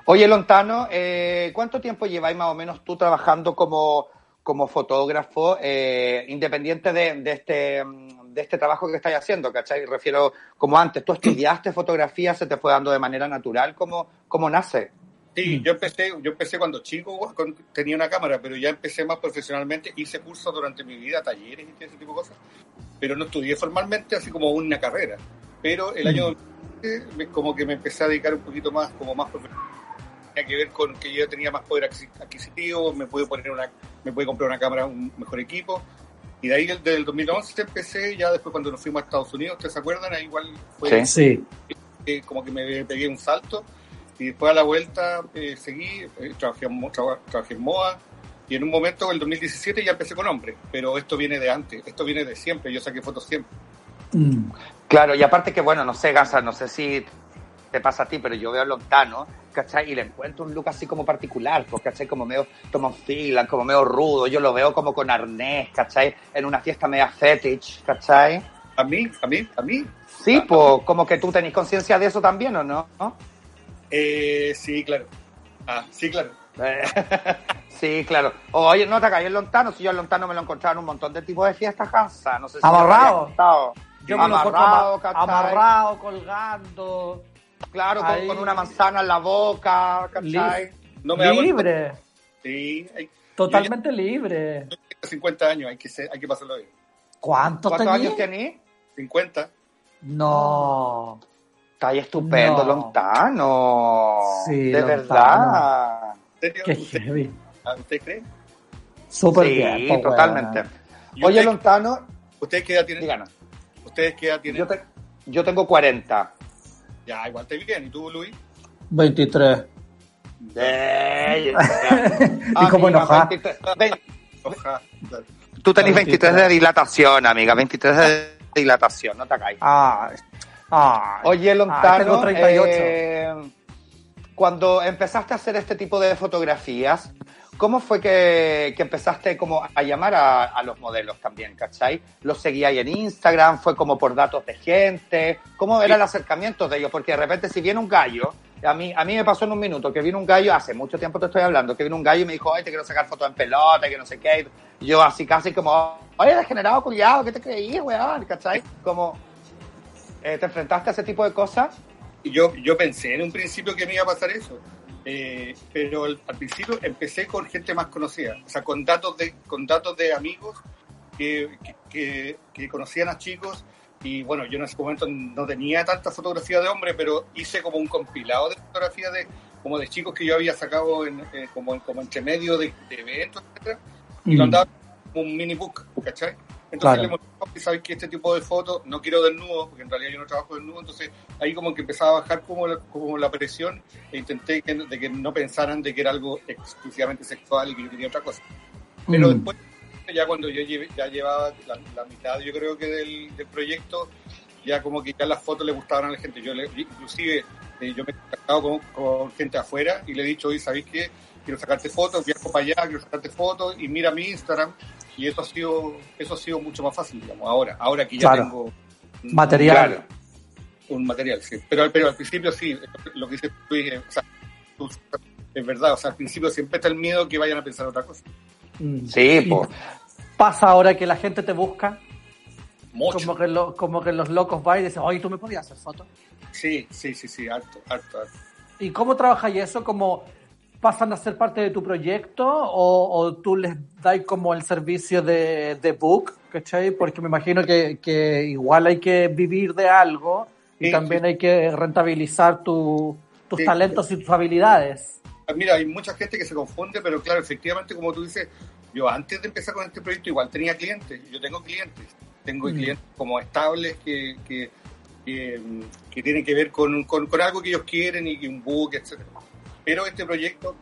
Oye, Lontano, eh, ¿cuánto tiempo lleváis más o menos tú trabajando como, como fotógrafo, eh, independiente de, de este, mm, de este trabajo que estáis haciendo? ¿Cachai? Refiero, como antes, ¿tú estudiaste fotografía? ¿Se te fue dando de manera natural? ¿Cómo, cómo nace? Sí, yo empecé, yo empecé cuando chico, tenía una cámara, pero ya empecé más profesionalmente, hice cursos durante mi vida, talleres y ese tipo de cosas, pero no estudié formalmente así como una carrera. Pero el año 2020 me- como que me empecé a dedicar un poquito más, como más profesional. Tenía que ver con que yo tenía más poder adquisi- adquisitivo, me pude poner una, me pude comprar una cámara, un mejor equipo. Y de ahí desde el 2011 empecé, ya después cuando nos fuimos a Estados Unidos, ¿ustedes se acuerdan? Ahí igual fue Sí. eh, como que me pegué un salto y después a la vuelta eh, seguí, eh, trabajé, en, mo- traba- trabajé en moda y en un momento, en el 2017, ya empecé con hombres, pero esto viene de antes, esto viene de siempre, yo saqué fotos siempre. Mm. Claro, y aparte que, bueno, no sé, Gansa, no sé si te pasa a ti, pero yo veo a Lontano, ¿cachai? Y le encuentro un look así como particular, pues, ¿cachai? Como medio Tom Finland, como medio rudo, yo lo veo como con arnés, ¿cachai? En una fiesta media fetish, ¿cachai? A mí, a mí, a mí, Sí, Ah, pues, como que tú tenés conciencia de eso también, ¿o no? ¿No? eh, sí, claro. Ah, sí, claro. Sí, claro. Oye, no te hagas el Lontano, si yo el Lontano me lo encontraba en un montón de tipos de fiestas, Hansa, no sé si Amarrado. Yo me lo encuentro amarrado, ama- ¿cachai? amarrado, colgando, Claro, con, con una manzana en la boca, ¿cachai? No me hago libre, Sí, hay totalmente libre. 50 años, hay que, ser- hay que pasarlo bien. ¿Cuántos ¿Cuántos años tenés? 50. No. Está ahí estupendo, No. Lontano. Sí, de Lontano. verdad. Qué ¿Usted, heavy. ah, ¿usted cree? Súper sí, bien. totalmente. weona. ¿Y Oye, usted- Lontano, ¿Ustedes qué edad tienen? díganos. ¿Ustedes qué edad tienen? Yo, te- yo tengo 40. Ya, igual te bien. ¿Y tú, Luis? 23. Eh, Y como enojada. 23. Ven, Ojalá. claro. Tú tenés 23 de 23. dilatación, amiga. 23 de dilatación, no te hagáis. Ah, ah. Oye, Ah, Lontano, tengo 38. eh, cuando empezaste a hacer este tipo de fotografías, ¿cómo fue que, que empezaste como a llamar a, a los modelos también, cachai? ¿Los seguíais en Instagram? ¿Fue como por datos de gente? ¿Cómo era el acercamiento de ellos? Porque de repente si viene un gallo, a mí, a mí me pasó en un minuto que vino un gallo, hace mucho tiempo te estoy hablando, que vino un gallo y me dijo, ay, te quiero sacar fotos en pelota, que no sé qué. Y yo así casi como, oye, degenerado, cuidado, ¿qué te creí, weón? ¿Cachai? Como, eh, ¿te enfrentaste a ese tipo de cosas? Yo, yo pensé en un principio que me iba a pasar eso, eh, pero al, al principio empecé con gente más conocida, o sea, con datos de, con datos de amigos que, que, que- conocían a chicos y bueno, yo en ese momento no tenía tanta fotografía de hombre, pero hice como un compilado de fotografías de como de chicos que yo había sacado en, eh, como, como entre medio de, de eventos, etcétera, y lo Mm. andaba como un mini book, ¿cachai? Entonces Claro. le que sabes que este tipo de fotos no quiero desnudo, porque en realidad yo no trabajo desnudo, entonces ahí como que empezaba a bajar como la, como la presión e intenté que, de que no pensaran de que era algo exclusivamente sexual y que yo quería otra cosa. Pero Mm. después, ya cuando yo llevé- ya llevaba la, la mitad, yo creo que del, del proyecto, ya como que ya las fotos le gustaban a la gente. Yo le, inclusive eh, yo me he contactado con, con gente afuera y le he dicho, oye, ¿sabéis qué? Quiero sacarte fotos, viajo para allá, quiero sacarte fotos y mira mi Instagram. Y eso ha sido, eso ha sido mucho más fácil, digamos, ahora, ahora que ya Claro. tengo Material. Claro. un material, sí. Pero, pero al principio sí, lo que dice Luis, eh, o sea, tú es verdad. O sea, al principio siempre está el miedo que vayan a pensar otra cosa. Mm. Sí, pues. Pasa ahora que la gente te busca, Mucho. como que, lo- como que los locos van y dicen, oye, ¿tú me podías hacer fotos? Sí, sí, sí, sí, harto, harto, harto. ¿Y cómo trabajas eso? ¿Cómo pasan a ser parte de tu proyecto o, o tú les das como el servicio de, de book, ¿cachai? Porque me imagino que, que igual hay que vivir de algo y Sí, también sí. hay que rentabilizar tu- tus Sí. talentos y tus habilidades. Ah, Mira, hay mucha gente que se confunde, pero claro, efectivamente, como tú dices, yo antes de empezar con este proyecto igual tenía clientes, yo tengo clientes, tengo Mm. clientes como estables que, que, que, que tienen que ver con, con, con algo que ellos quieren y un book, etcétera. Pero este proyecto,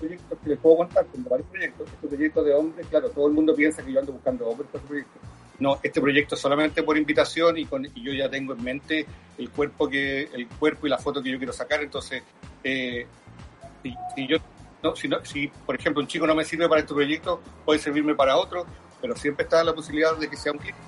proyectos que les puedo contar, tengo varios proyectos, este proyecto de hombres, claro, todo el mundo piensa que yo ando buscando hombres para este proyecto. No, este proyecto es solamente por invitación y, con, y yo ya tengo en mente el cuerpo que el cuerpo y la foto que yo quiero sacar, entonces eh, si, si yo no, si, no- si, por ejemplo un chico no me sirve para este proyecto, puede servirme para otro, pero siempre está la posibilidad de que sea un cliente.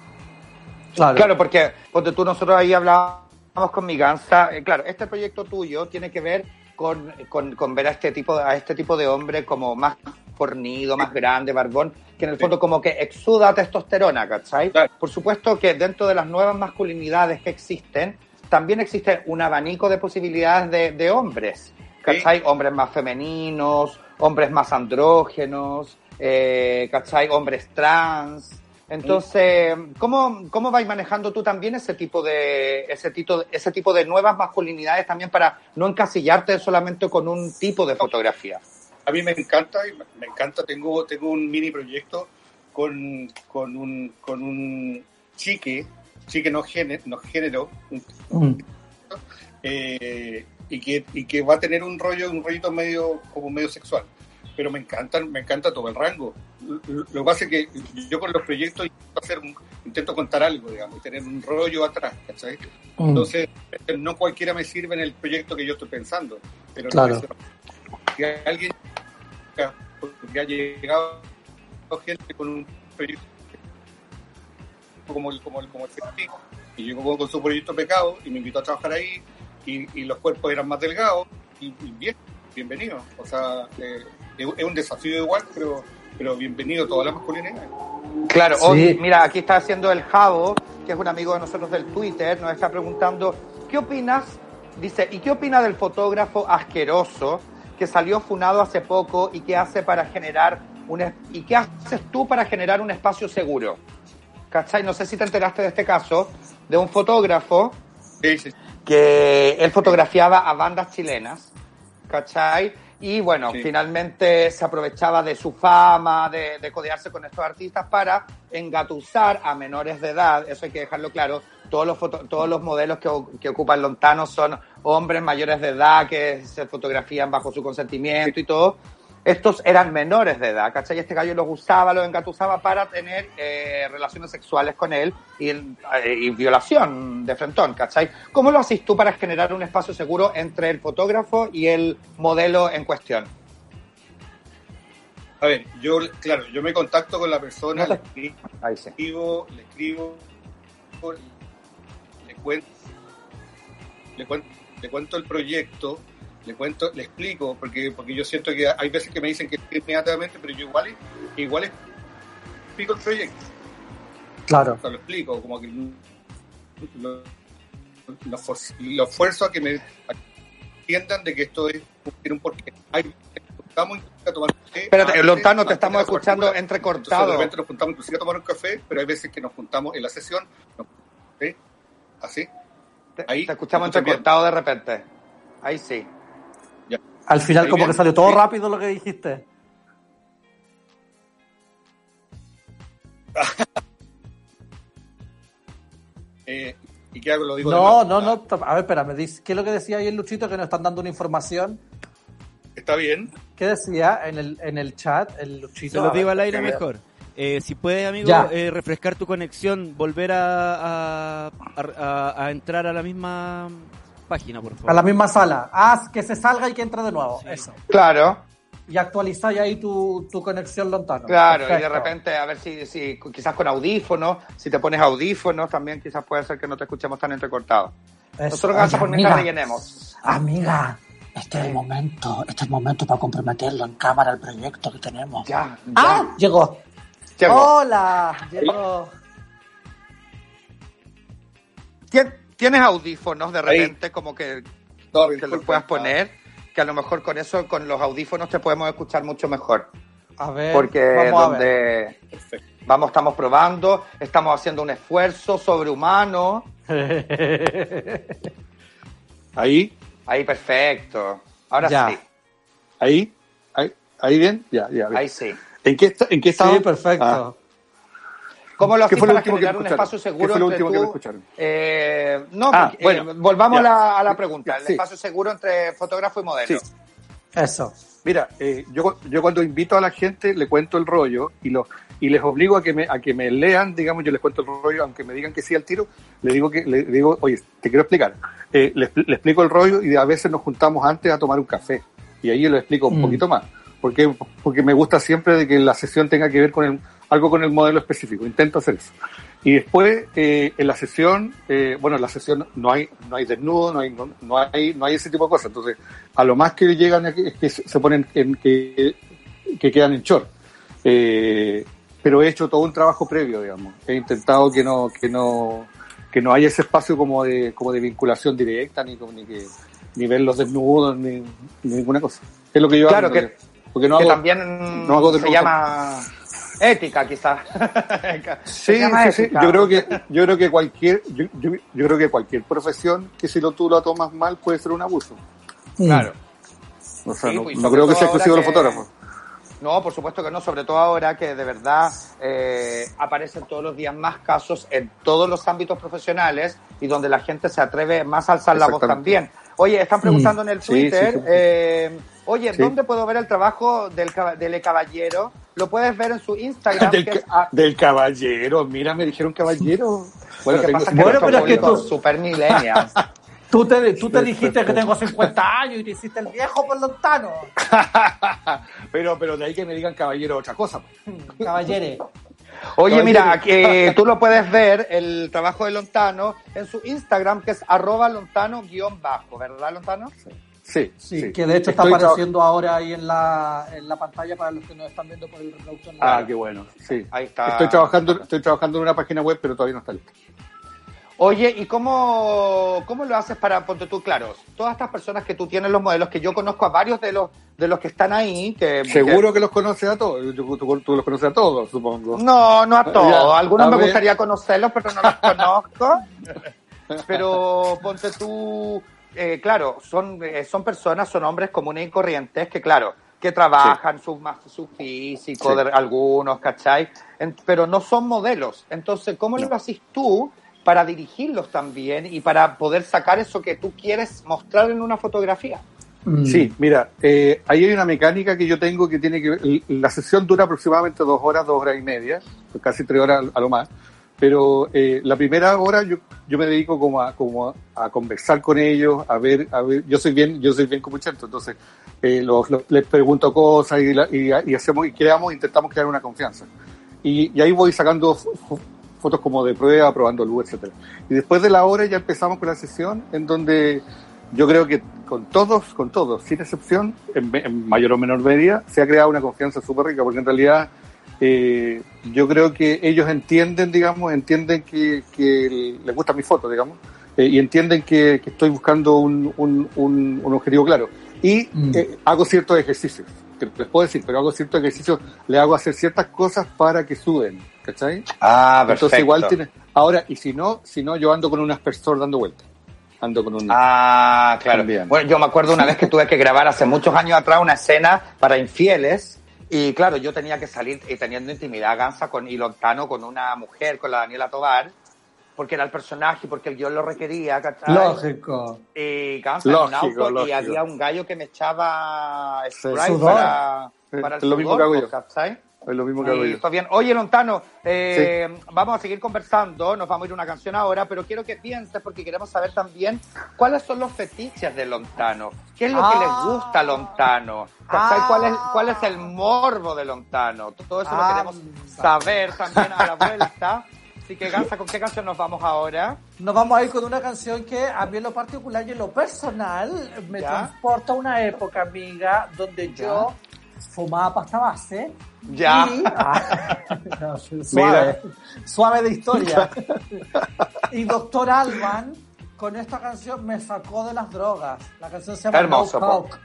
Claro. Claro, porque ponte tú, nosotros ahí hablábamos con Miganza. eh, claro, este proyecto tuyo tiene que ver con, con, con ver a este tipo a este tipo de hombre como más fornido, más grande, barbón, que en el Sí. fondo como que exuda testosterona, ¿cachai? Claro. Por supuesto que dentro de las nuevas masculinidades que existen, también existe un abanico de posibilidades de, de hombres, ¿cachai? Hombres más femeninos, hombres más andrógenos, eh, ¿cachai? Hombres trans. Entonces, ¿cómo, ¿cómo vais manejando tú también ese tipo de ese tipo, ese tipo de nuevas masculinidades también para no encasillarte solamente con un tipo de fotografía? A mí me encanta, y me encanta, tengo, tengo un mini proyecto con, con, un, con un chique, chique no género, no género Mm. eh, y, que, y que va a tener un rollo, un rollito medio, como medio sexual. Pero me encanta, me encanta todo el rango. Lo que pasa es que yo con los proyectos intento, hacer un- intento contar algo, digamos, y tener un rollo atrás, ¿cachai? Mm. Entonces, no cualquiera me sirve en el proyecto que yo estoy pensando. Pero Claro. si alguien porque ha llegado gente con un proyecto como el, como el, como el y llegó con su proyecto pecado y me invitó a trabajar ahí y, y los cuerpos eran más delgados y, y bien, bienvenido. O sea, eh, es, un desafío igual, pero, pero bienvenido a todas las masculinidades. Claro, Sí. hoy, mira, aquí está haciendo el Javo, que es un amigo de nosotros del Twitter, nos está preguntando, ¿qué opinas? Dice, ¿y qué opina del fotógrafo asqueroso que salió funado hace poco y qué hace para generar un y qué haces tú para generar un espacio seguro? ¿Cachai? No sé si te enteraste de este caso, de un fotógrafo Sí, sí, que él fotografiaba a bandas chilenas, ¿cachai? Y bueno, Sí. finalmente se aprovechaba de su fama, de, de codearse con estos artistas para engatusar a menores de edad, eso hay que dejarlo claro. Todos los, foto- todos los modelos que, que ocupan Lontano son hombres mayores de edad que se fotografían bajo su consentimiento y todo. Estos eran menores de edad, ¿cachai? Este gallo los usaba, los engatusaba para tener eh, relaciones sexuales con él y, eh, y violación de frentón, ¿cachai? ¿Cómo lo haces tú para generar un espacio seguro entre el fotógrafo y el modelo en cuestión? A ver, yo, claro, yo me contacto con la persona, No le sí. escribo, le escribo, le cuento, le cuento, le cuento el proyecto, le cuento, le explico, porque, porque yo siento que hay veces que me dicen que inmediatamente, pero yo igual, igual explico el proyecto, Claro. o sea, lo explico, como que lo, lo, for- lo esfuerzo a que me entiendan de que esto es tiene un porqué. Hay veces que nos juntamos inclusive a tomar un café Espérate, antes, Lontano, te estamos escuchando. Entonces, de entrecortado. repente nos juntamos inclusive a tomar un café, pero hay veces que nos juntamos en la sesión, ¿sí? así, Te, ahí, te escuchamos ¿me escuchan bien? entrecortado de repente. Ahí sí. Al final como bien. que salió todo Sí. rápido lo que dijiste. Eh, ¿Y qué hago? Lo digo No, no, no. A ver, espérame. dice- ¿Qué es lo que decía ahí el Luchito que nos están dando una información? Está bien. ¿Qué decía en el, en el chat el Luchito? Se lo digo ver, al aire mejor. Eh, si puedes, amigo, eh, refrescar tu conexión, volver a, a, a- a entrar a la misma página, por favor. A la misma sala. Haz que se salga y que entre de nuevo. Sí. Eso. Claro, Y actualizáis ahí tu, tu conexión lontano. claro. Y de repente, a ver si, si quizás con audífonos, si te pones audífonos, también quizás puede ser que no te escuchemos tan entrecortado. Eso. Nosotros vamos a Oye, poner amiga, rellenemos. Amiga, Este es el momento, este es el momento para comprometerlo en cámara el proyecto que tenemos. Ya, ya. ¡Ah! Llegó. Llegó. Hola, llegó. Tien- ¿Tienes audífonos de Ahí. repente como que No, disculpa. los puedas poner? Que a lo mejor con eso, con los audífonos te podemos escuchar mucho mejor. A ver, Porque vamos a ver. donde Perfecto. vamos, estamos probando, estamos haciendo un esfuerzo sobrehumano. Ahí, Ahí perfecto. Ahora Ya. sí, ahí, ahí, ahí bien, ya, ya. bien. ahí sí. ¿En qué, está- en qué? Sí, perfecto. Ah, ¿Cómo lo ¿Qué lo para último que generar un escucharon? espacio ¿Qué seguro fue lo entre último que me escucharon? Eh, no, Ah, porque, bueno, eh, volvamos a ya. la, a la pregunta. El Sí. espacio seguro entre fotógrafo y modelo. Sí. Eso. Mira, eh, yo, yo cuando invito a la gente le cuento el rollo y lo y les obligo a que me a que me lean, digamos, yo les cuento el rollo, aunque me digan que sí al tiro, le digo que le digo, oye, te quiero explicar. Eh, le, expl- le explico el rollo y a veces nos juntamos antes a tomar un café y ahí yo le explico un Mm. poquito más, porque porque me gusta siempre de que la sesión tenga que ver con el, algo con el modelo específico. Intento hacer eso. Y después, eh, en la sesión, eh, bueno, en la sesión no hay, no hay desnudo, no hay, no, no hay, no hay ese tipo de cosas. Entonces, a lo más que llegan aquí es que se ponen en, que, que quedan en short. Eh, pero he hecho todo un trabajo previo, digamos. He intentado que no, que no, que no haya ese espacio como de, como de vinculación directa, ni, ni que, ni ver los desnudos, ni, ni ninguna cosa. Es lo que yo Claro hago. que- porque no que hago, también no hago de se llama ética, quizás. Sí. Yo creo que, yo creo que cualquier, yo, yo, yo creo que cualquier profesión que si lo tú lo tomas mal puede ser un abuso. Claro. O sea, Sí, no, pues, no creo que sea exclusivo de los fotógrafos. No, por supuesto que no, sobre todo ahora que de verdad eh, aparecen todos los días más casos en todos los ámbitos profesionales y donde la gente se atreve más a alzar la voz también. Oye, están preguntando en el Sí, Twitter, sí, sí. eh, oye, Sí. ¿dónde puedo ver el trabajo del, del caballero? Lo puedes ver en su Instagram, Del, que es a- del caballero, mira, me dijeron caballero. Bueno, tengo- pasa Bueno, pero es que público tú- super millennials. Tú te, tú te dijiste que tengo 50 años y te hiciste el viejo por lontano. pero, pero de ahí que me digan caballero otra cosa. Caballere. Oye, Caballero. mira, aquí, eh, tú lo puedes ver, el trabajo de Lontano, en su Instagram, que es arroba lontano-bajo, ¿verdad, Lontano? Sí, Sí, que de hecho está Estoy apareciendo ahora ahí en la, en la pantalla para los que nos están viendo por el reproductor. Ah, qué bueno. Sí. Ahí está. Estoy trabajando, estoy trabajando en una página web, pero todavía no está lista. Oye, ¿y cómo, cómo lo haces para, ponte tú, claro, todas estas personas que tú tienes los modelos, que yo conozco a varios de los de los que están ahí, que... Seguro que los conoces a todos. Tú, tú los conoces a todos, supongo. no, no a todos. Ya, Algunos a me ver. gustaría conocerlos, pero no los conozco. Pero ponte tú, eh, claro, son, eh, son personas, son hombres comunes y corrientes que, claro, que trabajan su, más- su físico, Sí. de algunos, ¿cachai? En- pero no son modelos. Entonces, ¿cómo No. lo haces tú para dirigirlos también y para poder sacar eso que tú quieres mostrar en una fotografía? Mm. Sí, mira, eh, ahí hay una mecánica que yo tengo que tiene que ver, la sesión dura aproximadamente dos horas, dos horas y media, casi tres horas a lo más, pero eh, la primera hora yo, yo me dedico como a, como a, conversar con ellos, a ver, a ver, yo soy bien, yo soy bien comuchento, entonces eh, los- los- les pregunto cosas y, la- y, y hacemos y creamos, intentamos crear una confianza. Y, y ahí voy sacando fo- fo- fotos como de prueba, probando luz, etcétera. Y después de la hora ya empezamos con la sesión en donde yo creo que con todos, con todos, sin excepción, en, en mayor o menor medida, se ha creado una confianza súper rica, porque en realidad eh, yo creo que ellos entienden, digamos, entienden que, que les gusta mi foto, digamos, eh, y entienden que, que estoy buscando un, un, un, un objetivo claro. Y Mm. eh, hago ciertos ejercicios, que les puedo decir, pero hago ciertos ejercicios, le hago hacer ciertas cosas para que suben, ¿cachai? Ah, Entonces igual tiene... Ahora, y si no, si no, yo ando con un aspersor dando vueltas. Ando con un... Ah, claro. También. Bueno, yo me acuerdo una vez que tuve que grabar hace muchos años atrás una escena para infieles y claro, yo tenía que salir y teniendo intimidad gansa con Ilontano, con una mujer, con la Daniela Tobar, porque era el personaje, porque el guion lo requería, ¿cachai? Lógico. Y gansa en un Lógico, auto y lógico. había un gallo que me echaba spray Sudor. para, el es lo mismo sudor, que hago yo. ¿cachai? Es lo mismo que hago yo. está bien. Oye, Lontano, eh, vamos a seguir conversando, nos vamos a ir a una canción ahora, pero quiero que pienses, porque queremos saber también cuáles son los fetiches de Lontano. ¿Qué es lo que Ah. les gusta a Lontano? Ah. ¿Cuál, es, ¿Cuál es el morbo de Lontano? Todo eso Ah. lo queremos saber también a la vuelta. Así que, Gansa, ¿con qué canción nos vamos ahora? Nos vamos a ir con una canción que a mí en lo particular y en lo personal me ¿Ya? transporta a una época, amiga, donde yo fumaba pasta base. Ya. Y, Ah, no, suave, suave de historia. y Doctor Alban, con esta canción, me sacó de las drogas. La canción se llama Hermoso, No. Coke.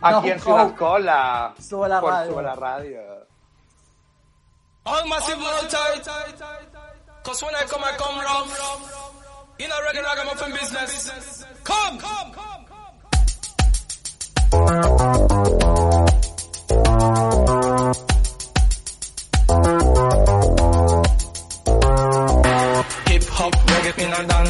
Aquí No, en Ciudad. Cola. Sube la por radio. Sube la radio. All massive hold tight. Cause when I come, I come rough. In a regular ragamuffin business. Come, come, come, come.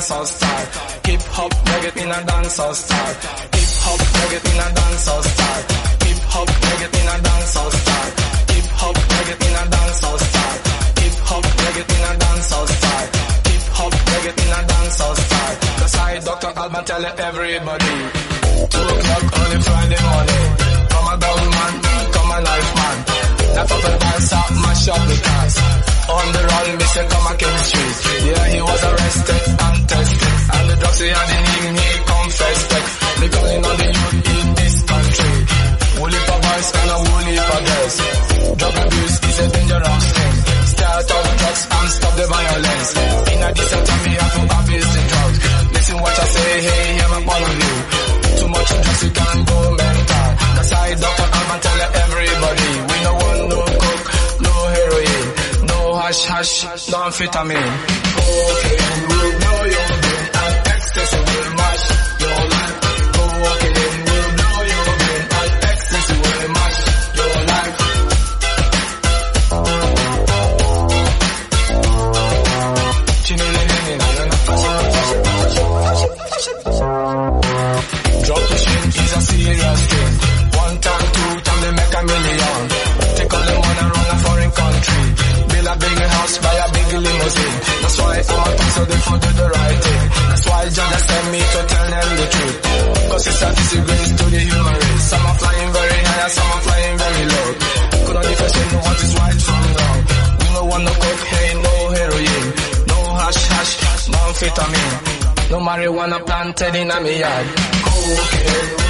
Dancehall style. Hip hop, reggae in a dancehall style. Hip hop, reggae in a dancehall style. Hip hop, reggae in a dancehall style. Hip hop, reggae in a dancehall style. Hip hop, reggae in a dancehall style. Hip hop, reggae in a dancehall style. That's why Dr. Alban tell everybody. Two o'clock early Friday morning. Come a down man, come a life man. That up and dance up, mash up the cars. On the run, Mr. Come a King Street. Yeah, he was arrested and tested. And the drugs he had in him, he confessed it. Because you know the youth in this country. Woolly for boys and a woolly for girls. Drug abuse is a dangerous thing. anfetamina. Planted in a me yard.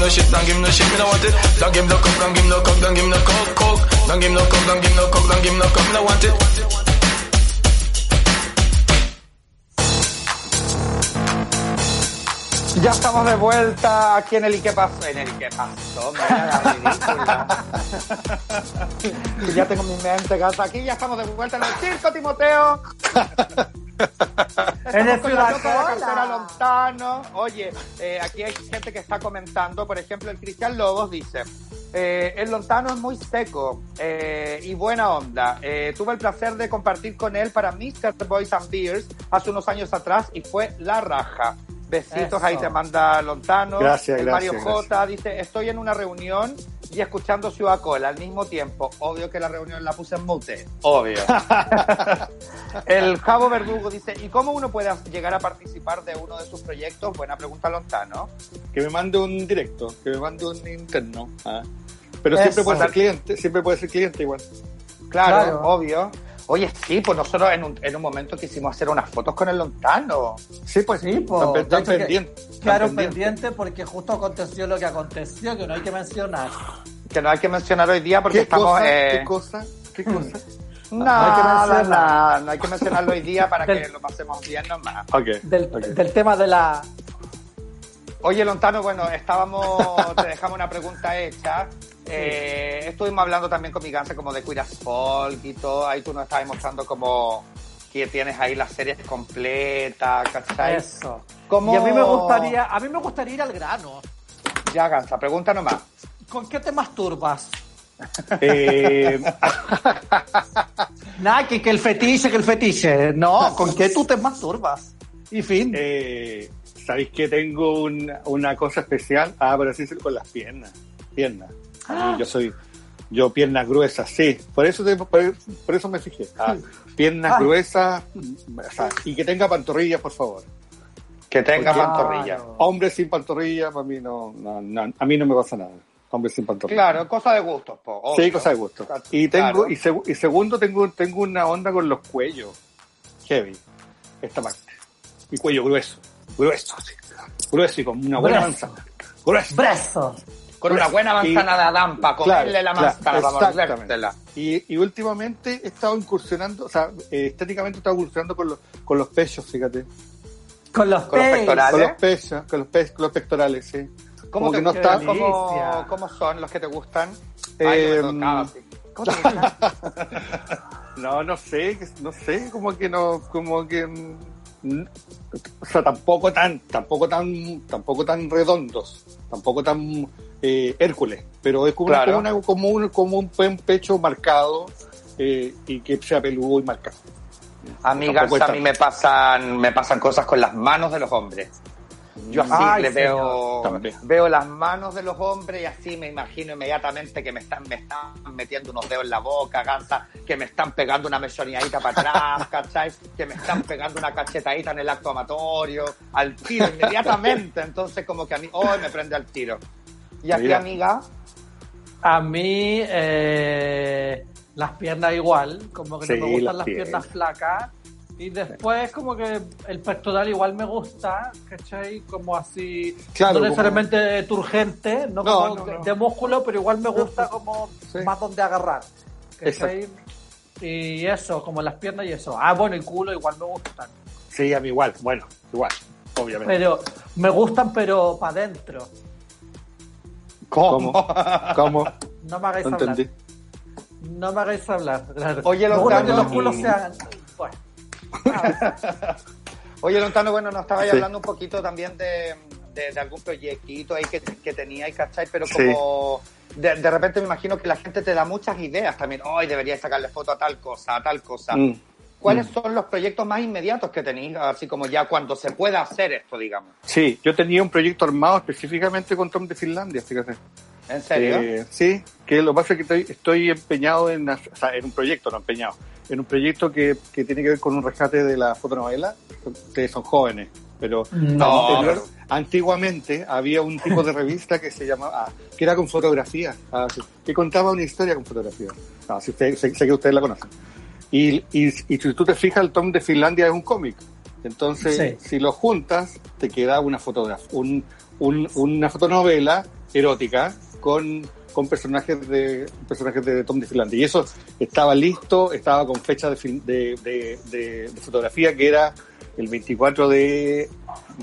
Shit, don't give no shit, don't give no shit. Me no want it. Don't give no coke, don't give no coke, don't give no coke, coke. Don't give no coke, don't give no coke, don't give no coke. Me no want it. Ya estamos de vuelta aquí en el ¿Y qué pasó? En el ¿Y qué pasó? Mira la ridícula. Que ya tengo mi mente gata aquí. Ya estamos de vuelta en el circo, Timoteo. En el Ciudad nota de la cartera Cola. Lontano. Oye, eh, aquí hay gente que está comentando. Por ejemplo, el Cristian Lobos dice: eh, El Lontano es muy seco eh, y buena onda. Eh, tuve el placer de compartir con él para Mr. Boys and Beers hace unos años atrás y fue la raja. Besitos, Eso. ahí te manda Lontano. Gracias, El gracias, Mario J dice, estoy en una reunión y escuchando Ciudad Cola al mismo tiempo. Obvio que la reunión la puse en mute. Obvio. El Javo Verdugo dice, ¿y cómo uno puede llegar a participar de uno de sus proyectos? Buena pregunta, Lontano. Que me mande un directo, que me mande un interno. ah. Pero Eso. siempre puede ser cliente, siempre puede ser cliente igual. Claro, Claro. obvio. Oye, sí, pues nosotros en un, en un momento quisimos hacer unas fotos con el Lontano. Sí, pues. Sí, po. Están, pendientes. están Claro, pendientes. pendiente porque justo aconteció lo que aconteció, que no hay que mencionar. Que no hay que mencionar hoy día porque ¿Qué estamos... cosa? eh, ¿Qué cosa? ¿Qué cosa? Nada, No hay que mencionar. nada, no hay que mencionarlo hoy día para que lo pasemos bien nomás. Ok. Del, del tema de la... Oye, Lontano, bueno, estábamos, te dejamos una pregunta hecha. Eh, estuvimos hablando también con mi ganse como de Queer as Folk y todo. Ahí tú nos estabas mostrando como que tienes ahí las series completas, ¿cachai? Eso. ¿Cómo- Y a mí me gustaría, a mí me gustaría ir al grano. Ya, Gansa, pregunta nomás. ¿Con qué te masturbas? Eh, Nada, que, que el fetiche, que el fetiche. No, ¿con qué tú te masturbas? Y fin. eh, ¿Sabéis que tengo un- una cosa especial? Ah, pero sí con las piernas. Piernas. Yo soy. Yo piernas gruesas, sí. Por eso, te- por, por eso me fijé. Ah, piernas Ah. gruesas o sea, y que tenga pantorrillas, por favor. Que tenga Porque- pantorrilla. Claro. Hombre sin pantorrilla, para mí no, no, no, a mí no me pasa nada. Hombre sin pantorrilla. Claro, cosa de gustos, po. Sí, cosa de gusto. Y tengo, Claro. y, seg- y segundo, tengo, tengo una onda con los cuellos. Heavy. Esta parte. Mi cuello grueso. Grueso, sí. Grueso y con una buena manzana. Grueso. Brazo. Con una buena manzana Y- de Adán para comerle Claro, la claro, manzana, para exactamente. mordértela. Y, y últimamente he estado incursionando, o sea, eh, estéticamente he estado incursionando con los, con los pechos, fíjate. Con los, Con los pectorales. Con los pechos, con los, pe- con los pectorales, sí. ¿Cómo, Como te, que no está- ¿cómo, cómo son los que te gustan? Eh, Ay, no me tocaba, sí. ¿Cómo te gustan? No, no sé, no sé, como que no, como que, o sea, tampoco tan, tampoco tan, tampoco tan redondos, tampoco tan eh, Hércules, pero es como, Claro. una, como, un, como un buen pecho marcado eh, y que sea peludo y marcado. Amigas, a mí me pasan, me pasan cosas con las manos de los hombres. Yo así Ay, le veo, También. veo las manos de los hombres y así me imagino inmediatamente que me están, me están metiendo unos dedos en la boca, gansa, que me están pegando una mechoneadita para atrás, ¿cachai? Que me están pegando una cachetadita en el acto amatorio, al tiro inmediatamente. Entonces como que a mí, hoy me prende al tiro. Y aquí, Mira. amiga, A mí, eh, las piernas igual, como que Sí, no me gustan las las piernas. piernas. flacas. Y después, como que el pectoral igual me gusta, ¿cachai? Como así, Claro, no como- necesariamente turgente, no, No, como no, de- no. de músculo, pero igual me gusta como Sí. más donde agarrar, ¿cachai? Y eso, como las piernas y eso. Ah, bueno, y culo igual me gustan. Sí, a mí igual, bueno, igual, obviamente. Pero me gustan, pero para adentro. ¿Cómo? ¿Cómo? No me hagáis No hablar. entendí. No me hagáis hablar. claro. Oye, me los gusta que los culos sean. Bueno. Oye, Lontano, bueno, nos estabais Sí. hablando un poquito también de, de, de algún proyectito ahí que, que teníais, ¿cachai? Pero Sí. como de, de repente me imagino que la gente te da muchas ideas también. Hoy deberíais sacarle foto a tal cosa, a tal cosa. Mm. ¿Cuáles son los proyectos más inmediatos que tenéis? Así como ya cuando se pueda hacer esto, digamos. Sí, yo tenía un proyecto armado específicamente con Tom de Finlandia, fíjate. ¿En serio? Eh, sí, que lo que pasa es que estoy, estoy empeñado en, hacer- o sea, en un proyecto, no empeñado, en un proyecto que, que tiene que ver con un rescate de la fotonovela. Ustedes son jóvenes, pero No, anterior- pero- antiguamente había un tipo de revista que se llamaba, ah, que era con fotografía, ah, que contaba una historia con fotografía. Ah, si usted- sé, sé que ustedes la conocen. Y, y, y si tú te fijas, el Tom de Finlandia es un cómic. Entonces, Sí. si lo juntas, te queda una fotografía, un, un- una fotonovela erótica con, con personajes de personajes de Tom de Finlandia. Y eso estaba listo, estaba con fecha de, fil- de, de- de- fotografía que era el 24 de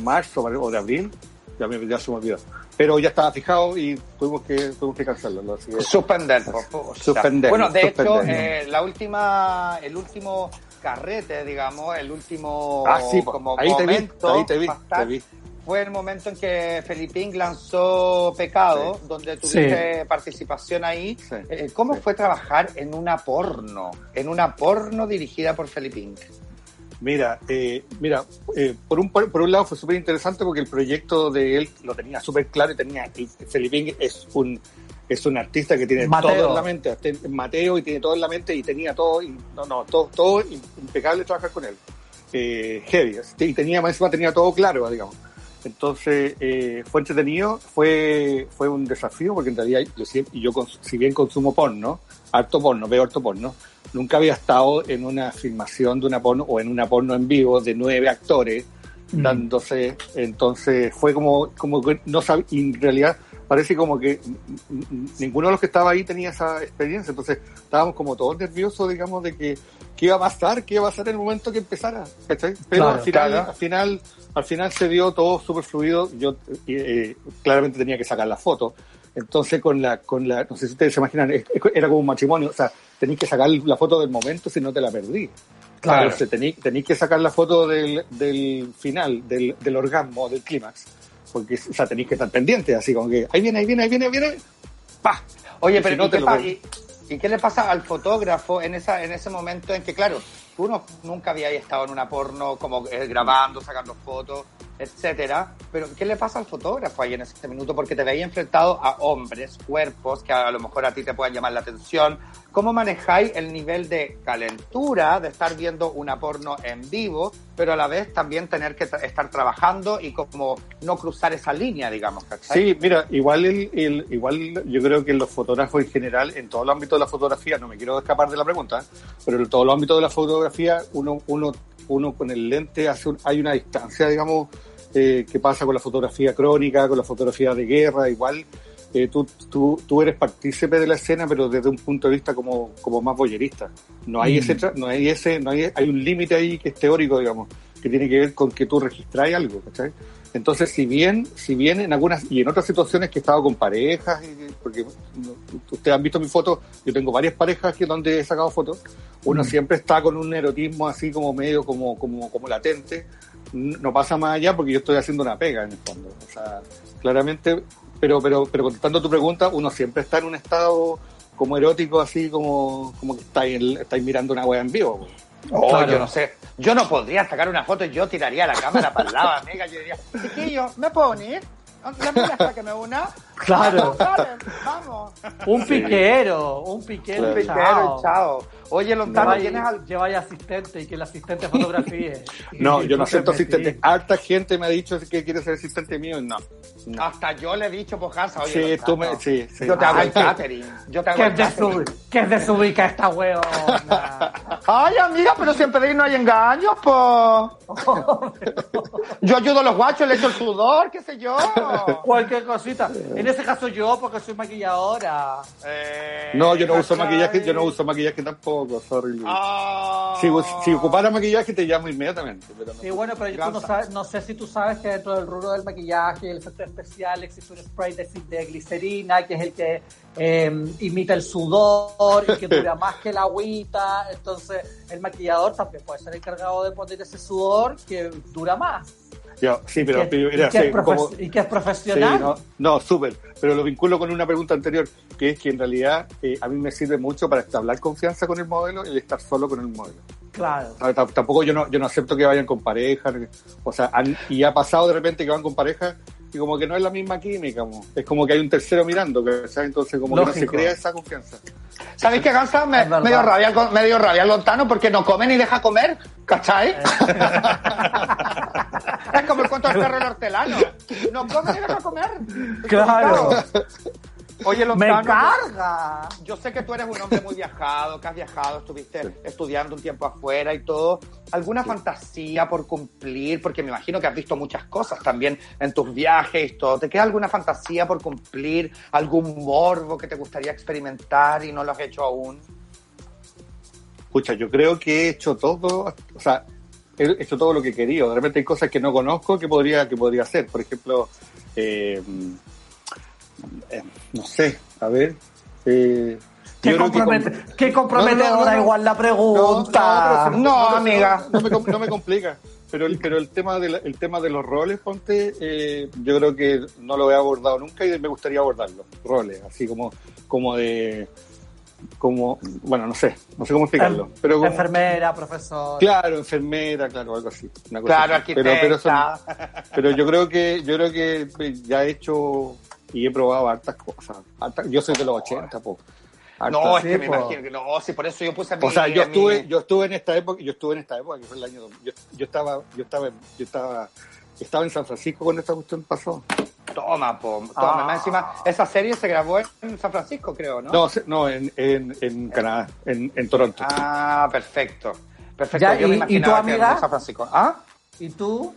marzo o de abril. Ya, me, ya se me olvidó. Pero ya estaba fijado y tuvimos que, tuvimos que cancelarlo. Así que- Suspender, por favor. Suspender, Bueno, de suspender. hecho, eh, la última, el último carrete, digamos, el último ah, sí, como ahí te vi, momento ahí te vi, te vi. Fue el momento en que Felipín lanzó Pecado, donde tuviste participación ahí. Sí, Eh, ¿Cómo sí. fue trabajar en una porno? En una porno dirigida por Felipín. Mira, eh, mira, eh, por un por un lado fue súper interesante porque el proyecto de él lo tenía súper claro y tenía y Felipín es un es un artista que tiene Mateo. todo en la mente, hasta- Mateo y tiene todo en la mente y tenía todo y no no todo todo impecable trabajar con él, eh, heavy y tenía más encima tenía todo claro, digamos. Entonces eh, fue entretenido, fue fue un desafío porque en realidad yo siempre- yo si bien consumo porno, harto porno, veo harto porno, nunca había estado en una filmación de una porno o en una porno en vivo de nueve actores Mm. dándose, entonces fue como, como que no sab- y en realidad parece como que ninguno de los que estaba ahí tenía esa experiencia, entonces estábamos como todos nerviosos, digamos, de que qué iba a pasar, qué iba a pasar en el momento que empezara, ¿cachai? Pero Claro, al final, claro. al final, al final se dio todo súper fluido, yo eh, claramente tenía que sacar la foto, entonces con la, con la, no sé si ustedes se imaginan, era como un matrimonio, o sea, tenéis que sacar la foto del momento si no te la perdí. Claro. Entonces tenéis que sacar la foto del, del final, del, del orgasmo, del clímax. Porque, o sea, tenéis que estar pendientes, así como que ahí viene, ahí viene, ahí viene, ahí viene. ¡Pah! Oye, Y pero si no ¿y, te qué pa- y- y qué le pasa al fotógrafo en esa en ese momento en que, claro, tú no- nunca habías estado en una porno como eh, grabando, sacando fotos, etcétera, pero ¿qué le pasa al fotógrafo ahí en ese minuto? Porque te veía enfrentado a hombres, cuerpos, que a lo mejor a ti te puedan llamar la atención. ¿Cómo manejáis el nivel de calentura de estar viendo una porno en vivo, pero a la vez también tener que tra- estar trabajando y como no cruzar esa línea, digamos, ¿cachai? Sí, mira, igual el, el- igual yo creo que los fotógrafos en general, en todo el ámbito de la fotografía, no me quiero escapar de la pregunta, pero en todo el ámbito de la fotografía, uno, uno, uno con el lente hace un- hay una distancia, digamos, eh, que pasa con la fotografía crónica, con la fotografía de guerra, igual. eh, tú, tú, tú eres partícipe de la escena, pero desde un punto de vista como, como más boyerista. No hay ese, tra- no hay ese, no hay, hay un límite ahí que es teórico, digamos, que tiene que ver con que tú registráis algo, ¿cachai? Entonces, si bien, si bien en algunas y en otras situaciones que he estado con parejas, y- porque ustedes han visto mi foto, yo tengo varias parejas que donde he sacado fotos, uno siempre está con un erotismo así como medio como, como, como latente, no pasa más allá porque yo estoy haciendo una pega en el fondo. O sea, claramente, pero, pero, pero contestando tu pregunta, uno siempre está en un estado como erótico, así como, como que estáis, estáis mirando una wea en vivo. Oh, Claro. yo no sé. Yo no podría sacar una foto y yo tiraría la cámara para el lado, amiga. Yo diría, chiquillo, ¿me pone? ¿La amiga sáqueme una? Claro. Vamos. Un piquero, un piquero, Un piquero chao. Oye, Lontano, Lleváis- ¿tienes al... lleváis asistente y que el asistente fotografíe. No, yo no acepto asistente. Harta gente me ha dicho que quiere ser asistente mío y no. no. Hasta yo le he dicho, Pojanza, oye, Sí, Lontano, tú me- sí, sí. Yo te hago Ay, el qué- catering. Yo te hago Que el es, catering. desubi- que es desubica esta huevona. Ay, amiga, pero siempre de ahí no hay engaños, po. Yo ayudo a los guachos, le echo el sudor, qué sé yo. Cualquier cosita. En ese caso yo, porque soy maquilladora. Eh, No, yo no uso maquillaje, yo no uso maquillaje tampoco, sorry. Ah. Si, si ocupara maquillaje te llamo inmediatamente, pero no. Sí, bueno, pero tú no, sabes, no sé si tú sabes que dentro del rubro del maquillaje y el efecto especial existe un spray de, de glicerina, que es el que eh, imita el sudor y que dura más que la agüita. Entonces, el maquillador también puede ser encargado de poner ese sudor que dura más. Yo, sí, pero, y, y mira, que sí, como- y que es Sí, profesional. no, no súper. Pero lo vinculo con una pregunta anterior, que es que en realidad eh, a mí me sirve mucho para establecer confianza con el modelo el estar solo con el modelo. Claro. T- Tampoco yo no, yo no acepto que vayan con pareja. O sea, han- y ha pasado de repente que van con pareja y como que no es la misma química. como- Es como que hay un tercero mirando, ¿cachai? Entonces como que no se Lógico. crea esa confianza. ¿Sabéis qué, Gansa? Me, me dio rabia, me dio rabia Lontano porque no come ni deja comer, ¿cachai? Eh. es como el cuento del perro el hortelano. No come ni deja comer. Claro. Oye, ¡Me Lontano, yo- carga! yo sé que tú eres un hombre muy viajado, que has viajado, estuviste estudiando un tiempo afuera y todo. ¿Alguna fantasía por cumplir? Porque me imagino que has visto muchas cosas también en tus viajes y todo. ¿Te queda alguna fantasía por cumplir? ¿Algún morbo que te gustaría experimentar y no lo has hecho aún? Escucha, yo creo que he hecho todo, o sea, he hecho todo lo que querido. De repente hay cosas que no conozco que podría, que podría hacer. Por ejemplo, eh, eh, no sé, a ver. Eh, Qué, que compromete- con- qué comprometedora No, no, no, no. igual la pregunta. No, amiga. No, me, com- no me complica. Pero el, pero el tema de la- el tema de los roles, ponte, eh, yo creo que no lo he abordado nunca y me gustaría abordarlo. Roles, así como, como de como, bueno, no sé, no sé cómo explicarlo. Pero como- Enfermera, profesor. Claro, enfermera, claro, algo así. una cosa Claro, así. Pero, pero, son- arquitecta. pero yo creo que yo creo que ya he hecho y he probado hartas cosas. Hartas- yo soy de los 80, po. Hartas- No, es que Sí, me po. imagino que no, sí, por eso yo puse a mi, o sea, yo mi- estuve, yo estuve en esta época, yo estuve en esta época que fue el año, yo, yo estaba, yo estaba, yo estaba, estaba en San Francisco cuando esta cuestión pasó. Toma, po, toma. Ah. Más encima, esa serie se grabó en San Francisco, creo, ¿no? No, no, en, en, en Canadá, en, en Toronto. Ah, perfecto. Perfecto, Ya, yo me ¿y- y imaginaba tu que amiga? en San Francisco. ¿Ah? ¿Y tú?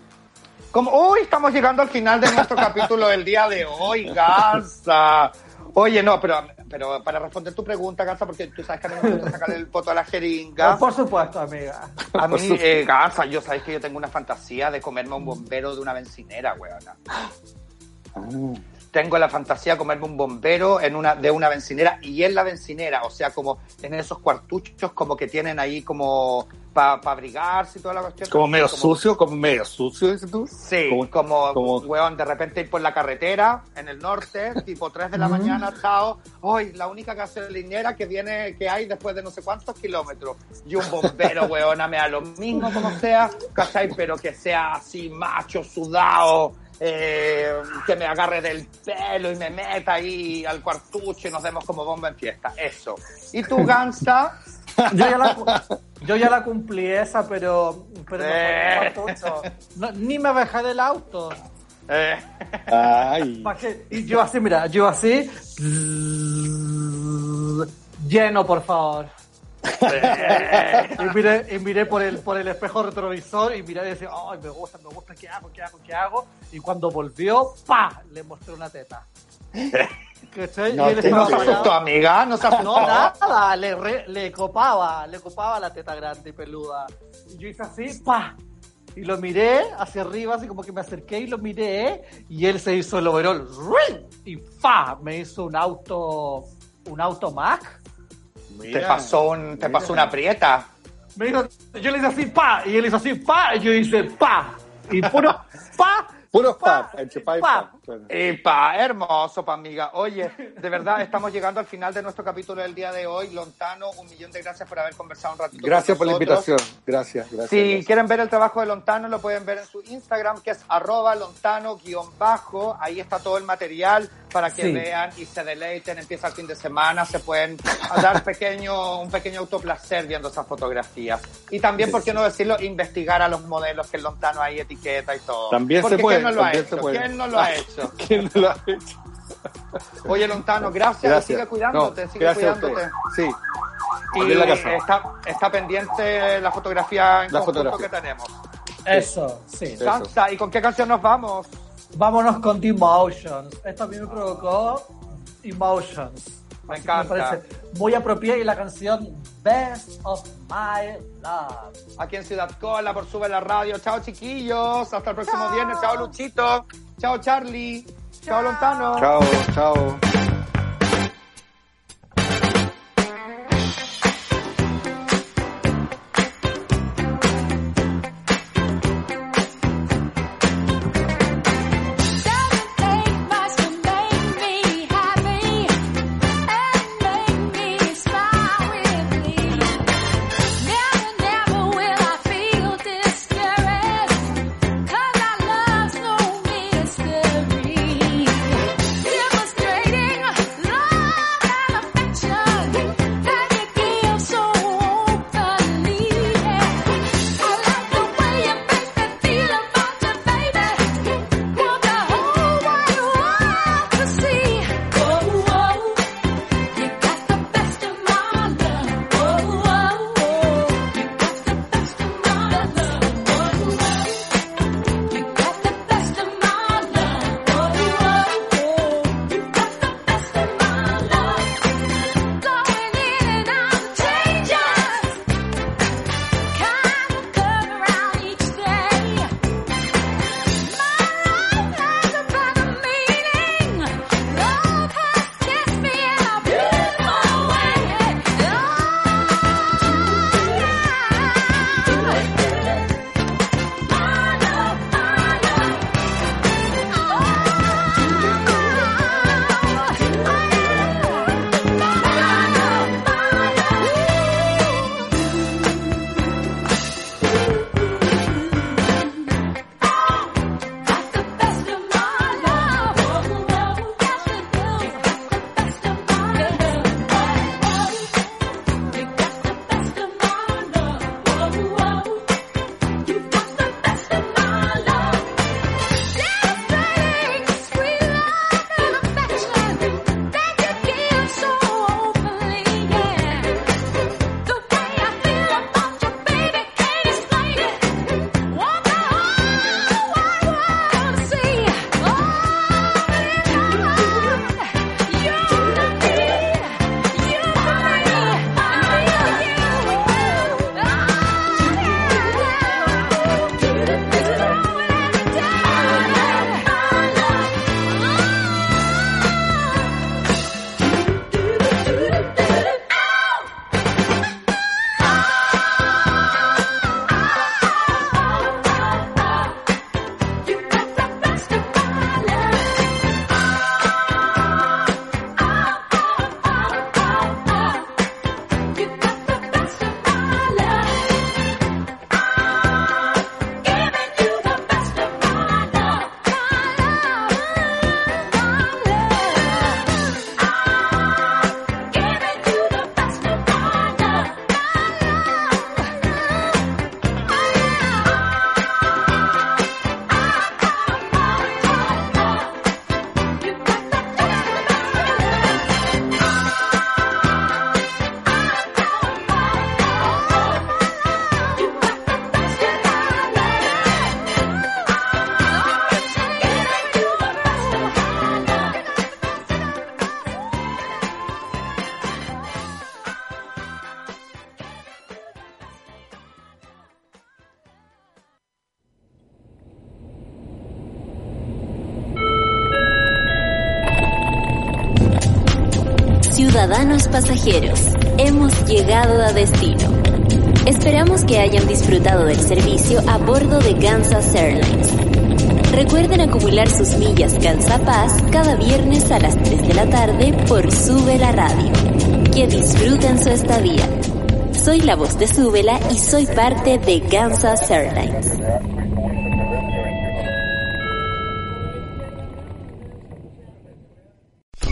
Como, uy, estamos llegando al final de nuestro capítulo del día de hoy, Gansa. Oye, no, pero, pero para responder tu pregunta, Gansa, porque tú sabes que a mí me gusta sacarle el poto a la jeringa. Por supuesto, amiga. A mí, eh, Gansa, yo sabes que yo tengo una fantasía de comerme un bombero de una bencinera, weona. Tengo la fantasía de comerme un bombero en una, de una bencinera y en la bencinera, o sea, como en esos cuartuchos como que tienen ahí como para abrigarse y toda la cuestión. Como medio Como- sucio, como medio sucio, dices tú. Sí, Como- como, como- weón, de repente ir por la carretera en el norte, tipo 3 de la mañana, chao. Hoy, la única gasolinera que viene, que hay después de no sé cuántos kilómetros. Y un bombero, weona, me da lo mismo como sea, ¿cachai? Pero que sea así, macho, sudado, eh, que me agarre del pelo y me meta ahí al cuartucho y nos demos como bomba en fiesta. Eso. ¿Y tú, Gansa? Yo ya la, yo ya la cumplí esa, pero, pero Eh. No, ni me bajé del auto. Eh, Ay. Y yo así, mira, yo así. Lleno, por favor. y miré, y miré por el por el espejo retrovisor y miré y decía, ay, me gusta, me gusta, ¿qué hago, qué hago, qué hago? Y cuando volvió, ¡pa! Le mostré una teta. ¿Cachai? No y él ¿No se asustó, amiga? ¿No se asustó? No, nada, le, re- le copaba, le copaba la teta grande y peluda. Y yo hice así, pa. Y lo miré hacia arriba, así como que me acerqué y lo miré. Y él se hizo el overall, ¡ring! y pa, me hizo un auto, un auto Mac. Te pasó, un, te pasó una prieta. Me hizo, yo le hice así, pa, y él hizo así, pa, y yo hice, pa. Y puro, pa, Puros pa, pa y pa. Claro. Epa, hermoso, pa' amiga. Oye, de verdad, estamos llegando al final de nuestro capítulo del día de hoy. Lontano, un millón de gracias por haber conversado un ratito Gracias con por la invitación. Gracias, gracias. Si gracias. quieren ver el trabajo de Lontano, lo pueden ver en su Instagram, que es arroba lontano-bajo. Ahí está todo el material para que Sí. vean y se deleiten. Empieza el fin de semana, se pueden dar pequeño, un pequeño autoplacer viendo esas fotografías. Y también, ¿por qué no decirlo? Investigar a los modelos que Lontano ahí etiqueta y todo. También se puede, ¿quién no lo ha hecho? ¿Quién no lo ha hecho? ¿Quién no lo ha hecho? Oye, Lontano, gracias. Gracias. Sigue cuidándote, No, sigue cuidándote. Sí. Y la casa. Está, está pendiente la fotografía en La conjunto fotografía. que tenemos. Eso, sí. Eso. Sansa, ¿y con qué canción nos vamos? Vámonos con The Emotions. Esto a mí me provocó Emotions. Me Así encanta. parece muy apropiada y la canción Best of My Love. Aquí en Ciudad Cola por Sube la Radio. Chao, chiquillos. Hasta el próximo viernes. Chao, Luchito. Chao, Charlie. Chao, Lontano. Chao, chao. Ciudadanos pasajeros, hemos llegado a destino. Esperamos que hayan disfrutado del servicio a bordo de Kansas Airlines. Recuerden acumular sus millas Paz cada viernes a las 3 de la tarde por Sube la Radio. Que disfruten su estadía. Soy la voz de Súbela y soy parte de Kansas Airlines.